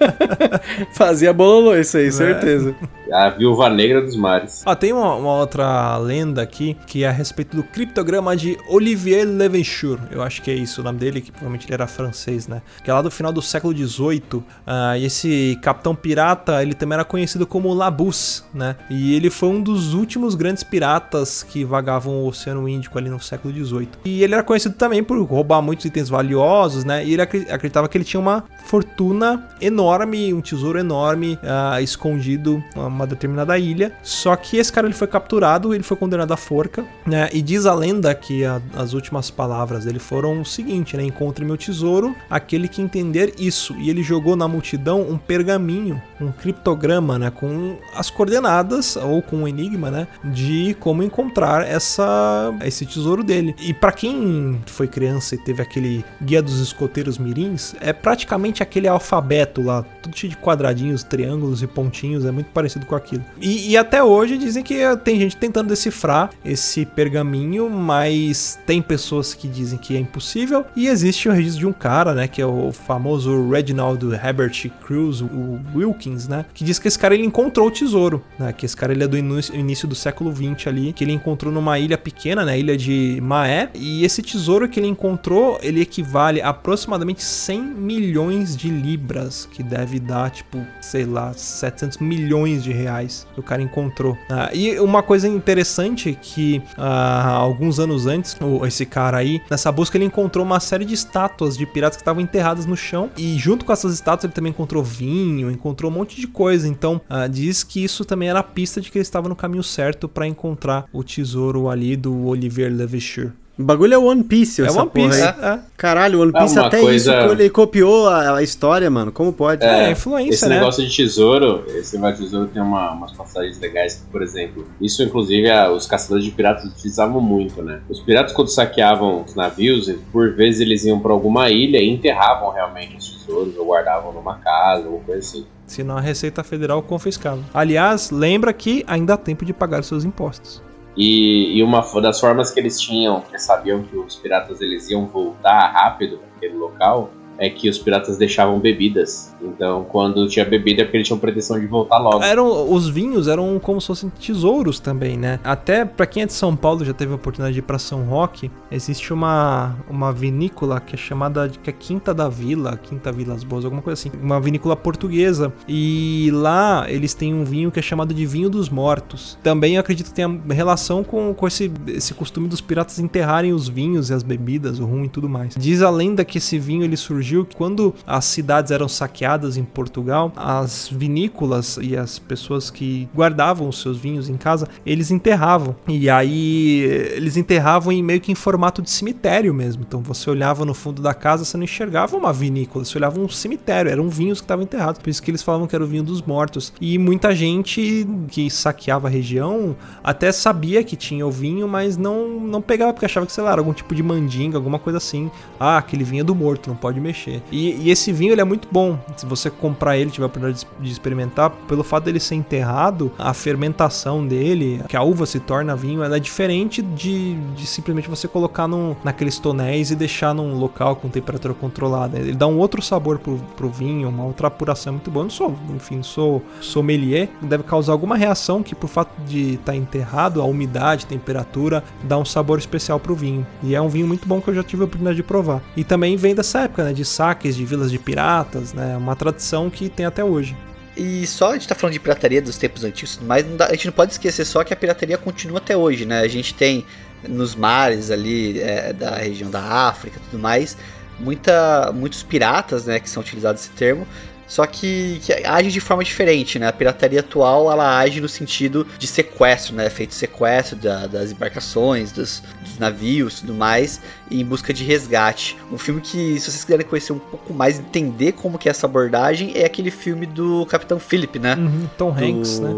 Fazia bololô isso aí, certeza. A Viúva Negra dos Mares. Ah, tem uma, uma outra lenda aqui que é a respeito do criptograma de Olivier Levenchur. Eu acho que é isso o nome dele, que provavelmente ele era francês, né? Que é lá do final do século XVIII. Ah, e esse capitão pirata, ele também era conhecido como Labus, né? E ele foi um dos últimos grandes piratas que vagavam o Oceano Índico ali no século XVIII. E ele era conhecido também por roubar muitos itens valiosos, né? E ele acreditava que ele tinha uma fortuna enorme, um tesouro enorme ah, escondido numa determinada ilha. Só que esse cara ele foi capturado, ele foi condenado à forca, né? E diz a lenda que a- as últimas palavras dele foram o seguinte, né? Encontre meu tesouro, aquele que entender isso. E ele jogou na multidão um pergaminho, um criptograma, né? Com as coordenadas ou com um enigma, né? De como encontrar essa esse tesouro dele. E pra quem foi criança e teve aquele guia dos escoteiros mirins, é praticamente aquele aquele alfabeto lá, tudo cheio de quadradinhos, triângulos e pontinhos, é muito parecido com aquilo. E, e até hoje dizem que tem gente tentando decifrar esse pergaminho, mas tem pessoas que dizem que é impossível. E existe o registro de um cara, né, que é o famoso Reginald Herbert Cruz, o Wilkins, né, que diz que esse cara ele encontrou o tesouro, né, que esse cara ele é do início, início do século 20 ali, que ele encontrou numa ilha pequena, né, ilha de Maé, e esse tesouro que ele encontrou, ele equivale a aproximadamente 100 milhões de libras, que deve dar, tipo, sei lá, 700 milhões de reais que o cara encontrou. Ah, e uma coisa interessante que ah, alguns anos antes, esse cara aí, nessa busca ele encontrou uma série de estátuas de piratas que estavam enterradas no chão, e junto com essas estátuas ele também encontrou vinho, encontrou um monte de coisa, então ah, diz que isso também era a pista de que ele estava no caminho certo para encontrar o tesouro ali do Olivier Levichur. O bagulho é One Piece, É essa One Piece, porra aí. é. Caralho, One É Piece uma até coisa- isso ele copiou a, a história, mano. Como pode? É, influência, esse né? negócio de tesouro, esse negócio de tesouro tem uma- umas passagens legais que, por exemplo, isso inclusive a- os caçadores de piratas utilizavam muito, né? Os piratas quando saqueavam os navios, por vezes eles iam pra alguma ilha e enterravam realmente os tesouros ou guardavam numa casa, alguma coisa assim. Senão a Receita Federal confiscava. Aliás, lembra que ainda há tempo de pagar seus impostos. E, e uma das formas que eles tinham, que sabiam que os piratas eles iam voltar rápido para aquele local, é que os piratas deixavam bebidas. Então, quando tinha bebida, é porque eles tinham pretensão de voltar logo. Eram os vinhos eram como se fossem tesouros também, né? Até pra quem é de São Paulo já teve a oportunidade de ir pra São Roque, existe uma uma vinícola que é chamada de que é Quinta da Vila, Quinta Vilas Boas, alguma coisa assim, uma vinícola portuguesa. E lá eles têm um vinho que é chamado de vinho dos mortos. Também eu acredito que tenha relação com, com esse, esse costume dos piratas enterrarem os vinhos e as bebidas, o rum e tudo mais. Diz a lenda que esse vinho ele surgiu que quando as cidades eram saqueadas em Portugal, as vinícolas e as pessoas que guardavam os seus vinhos em casa, eles enterravam. E aí eles enterravam em meio que em formato de cemitério mesmo. Então você olhava no fundo da casa, você não enxergava uma vinícola, você olhava um cemitério, eram vinhos que estavam enterrados. Por isso que eles falavam que era o vinho dos mortos. E muita gente que saqueava a região até sabia que tinha o vinho, mas não, não pegava porque achava que, sei lá, era algum tipo de mandinga, alguma coisa assim. Ah, aquele vinho é do morto, não pode mexer. E, e esse vinho ele é muito bom. Se você comprar ele, tiver a oportunidade de experimentar, pelo fato dele ser enterrado, a fermentação dele, que a uva se torna vinho, ela é diferente de, de simplesmente você colocar num, naqueles tonéis e deixar num local com temperatura controlada. Ele dá um outro sabor pro, pro vinho, uma outra apuração muito boa. Eu não sou, enfim, sou sommelier, deve causar alguma reação que por fato de estar enterrado, a umidade, temperatura, dá um sabor especial pro vinho. E é um vinho muito bom que eu já tive a oportunidade de provar. E também vem dessa época, né, de saques, de vilas de piratas, né, uma tradição que tem até hoje. E só a gente tá falando de pirataria dos tempos antigos, mas dá- a gente não pode esquecer só que a pirataria continua até hoje, né? A gente tem nos mares ali é, da região da África tudo mais, muita, muitos piratas, né, que são utilizados esse termo, só que, que agem de forma diferente, né? A pirataria atual, ela age no sentido de sequestro, né? Feito sequestro da- das embarcações, dos, dos navios e tudo mais, em busca de resgate. Um filme que, se vocês quiserem conhecer um pouco mais, entender como que é essa abordagem, é aquele filme do Capitão Philip, né? Uhum, Tom do Hanks, né?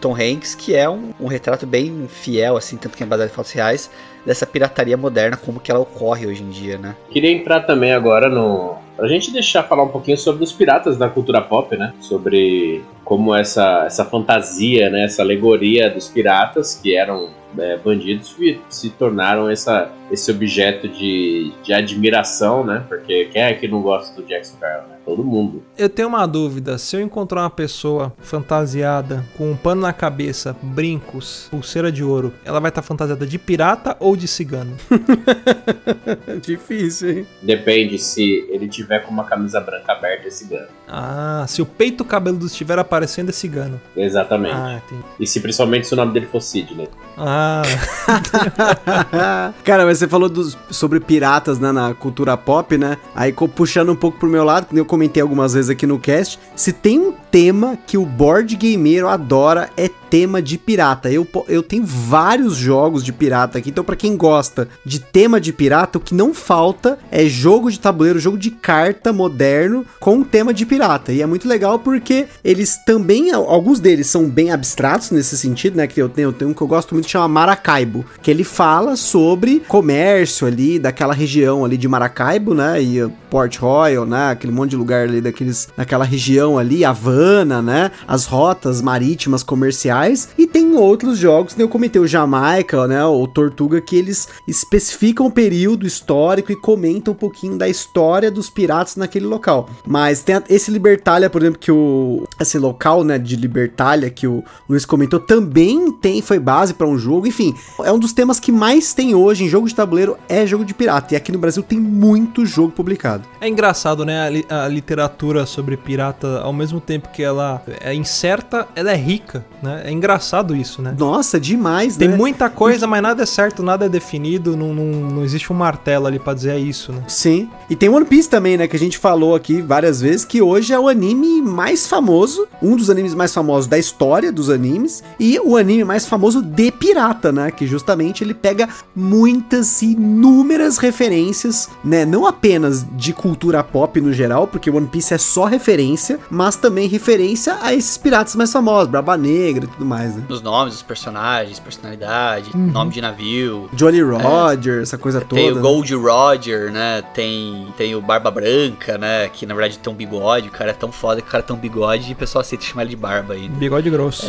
Tom Hanks, que é um, um retrato bem fiel, assim, tanto que é baseado em fatos reais, dessa pirataria moderna, como que ela ocorre hoje em dia, né? Queria entrar também agora no. Pra gente deixar falar um pouquinho sobre os piratas da cultura pop, né? Sobre como essa, essa fantasia, né? Essa alegoria dos piratas, que eram é, bandidos, se tornaram essa, esse objeto de, de admiração, né? Porque quem é que não gosta do Jack Sparrow, né? Todo mundo. Eu tenho uma dúvida. Se eu encontrar uma pessoa fantasiada com um pano na cabeça, brincos, pulseira de ouro, ela vai estar fantasiada de pirata ou de cigano? Difícil, hein? Depende se ele tiver com uma camisa branca aberta, esse gano. Ah, se o peito cabeludo estiver aparecendo é cigano. Exatamente. Ah, entendi. E se principalmente se o nome dele for Sidney. Ah, Cara, mas você falou dos- sobre piratas né, na cultura pop, né? Aí puxando um pouco pro meu lado, que eu comentei algumas vezes aqui no cast, se tem um tema que o board gameiro adora é tema de pirata. Eu, eu tenho vários jogos de pirata aqui, então pra quem gosta de tema de pirata, o que não falta é jogo de tabuleiro, jogo de carta moderno com tema de pirata. E é muito legal porque eles também, alguns deles são bem abstratos nesse sentido, né? Que eu tenho, eu tenho um que eu gosto muito que chama Maracaibo, que ele fala sobre comércio ali daquela região ali de Maracaibo, né? E uh, Port Royal, né? Aquele monte de lugar ali daqueles, naquela região ali, Havana, né? As rotas marítimas comerciais. E tem outros jogos, né? Eu comentei o Jamaica, né? O Tortuga, que eles especificam o período histórico e comentam um pouquinho da história dos piratas naquele local. Mas tem esse Libertalia, por exemplo, que o esse local, né, de Libertalia que o Luiz comentou, também tem foi base para um jogo. Enfim, é um dos temas que mais tem hoje em jogo de tabuleiro é jogo de pirata. E aqui no Brasil tem muito jogo publicado. É engraçado, né? A, li- a literatura sobre pirata, ao mesmo tempo que ela é incerta, ela é rica, né? É engraçado isso, né? Nossa, demais, Tem né? muita coisa, mas nada é certo, nada é definido, não, não, não existe um martelo ali pra dizer é isso, né? Sim. E tem One Piece também, né? Que a gente falou aqui várias vezes que hoje é o anime mais famoso, um dos animes mais famosos da história dos animes, e o anime mais famoso de pirata, né? Que justamente ele pega muitas e inúmeras referências, né? Não apenas de cultura pop no geral, porque One Piece é só referência, mas também referência a esses piratas mais famosos, Braba Negra e tudo mais, né? Nos nomes dos personagens, personalidade, nome de navio. Jolly Roger, essa coisa toda. Tem o né? Gold Roger, né? Tem, tem o Barba Branca, né? Que na verdade tem um bigode. O cara é tão foda que o cara tem um bigode e o pessoal aceita chamar ele de Barba ainda. Bigode grosso.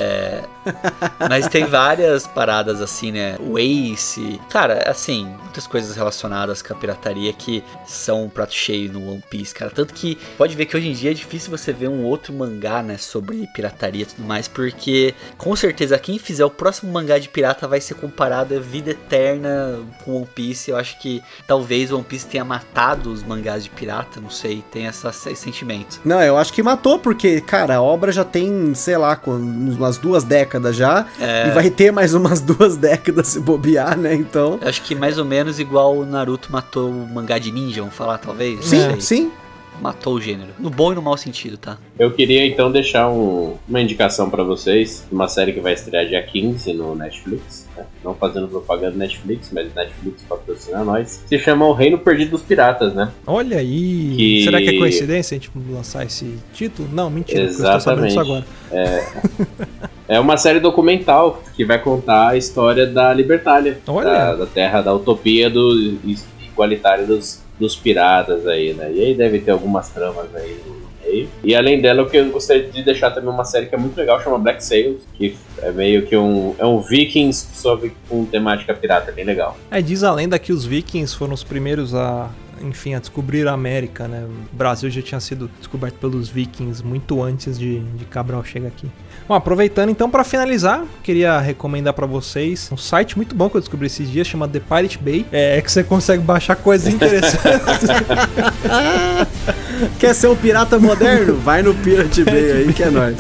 Mas tem várias paradas assim, né? O Ace. Cara, assim, muitas coisas relacionadas com a pirataria que são um prato cheio no One Piece, cara. Tanto que pode ver que hoje em dia é difícil você ver um outro mangá, né? Sobre pirataria e tudo mais, porque com certeza quem fizer o próximo mangá de pirata vai ser comparado a vida eterna com One Piece. Eu acho que talvez One Piece tenha matado os mangás de pirata, não sei, tem essa, esse sentimento. Não, eu acho que matou, porque, cara, a obra já tem, sei lá, umas duas décadas já. É. E vai ter mais umas duas décadas se bobear, né? Então. Eu acho que mais ou menos igual o Naruto matou o mangá de ninja, vamos falar talvez? Sim, sim. Matou o gênero. No bom e no mau sentido, tá? Eu queria então deixar um- uma indicação pra vocês de uma série que vai estrear dia 15 no Netflix. né? Não fazendo propaganda Netflix, mas Netflix patrocina nós. Se chama O Reino Perdido dos Piratas, né? Olha aí. Que- Será que é coincidência a gente lançar esse título? Não, mentira, porque eu estou sabendo Exatamente. isso agora. É uma série documental que vai contar a história da Libertália. Olha. Da, da terra da utopia do igualitário dos, dos piratas aí, né? E aí deve ter algumas tramas aí no meio. E além dela, o que eu gostaria de deixar também uma série que é muito legal, chama Black Sails, que é meio que um. É um Vikings sobre com temática pirata, bem legal. É, diz a lenda que os vikings foram os primeiros a, enfim, a descobrir a América, né? O Brasil já tinha sido descoberto pelos vikings muito antes de, de Cabral chegar aqui. Bom, aproveitando então para finalizar, queria recomendar para vocês um site muito bom que eu descobri esses dias, chama The Pirate Bay. É que você consegue baixar coisas interessantes. Quer ser um pirata moderno? Vai no Pirate Bay aí que é nóis.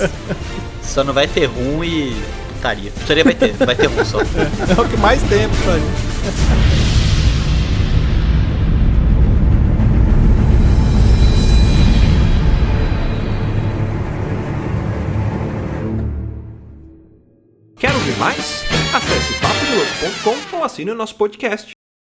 Só não vai ter rum e putaria. Putaria vai ter, não vai ter rum só. é o que mais tem, Tony. Ouvir mais? Acesse papodelouco.com ou assine o nosso podcast.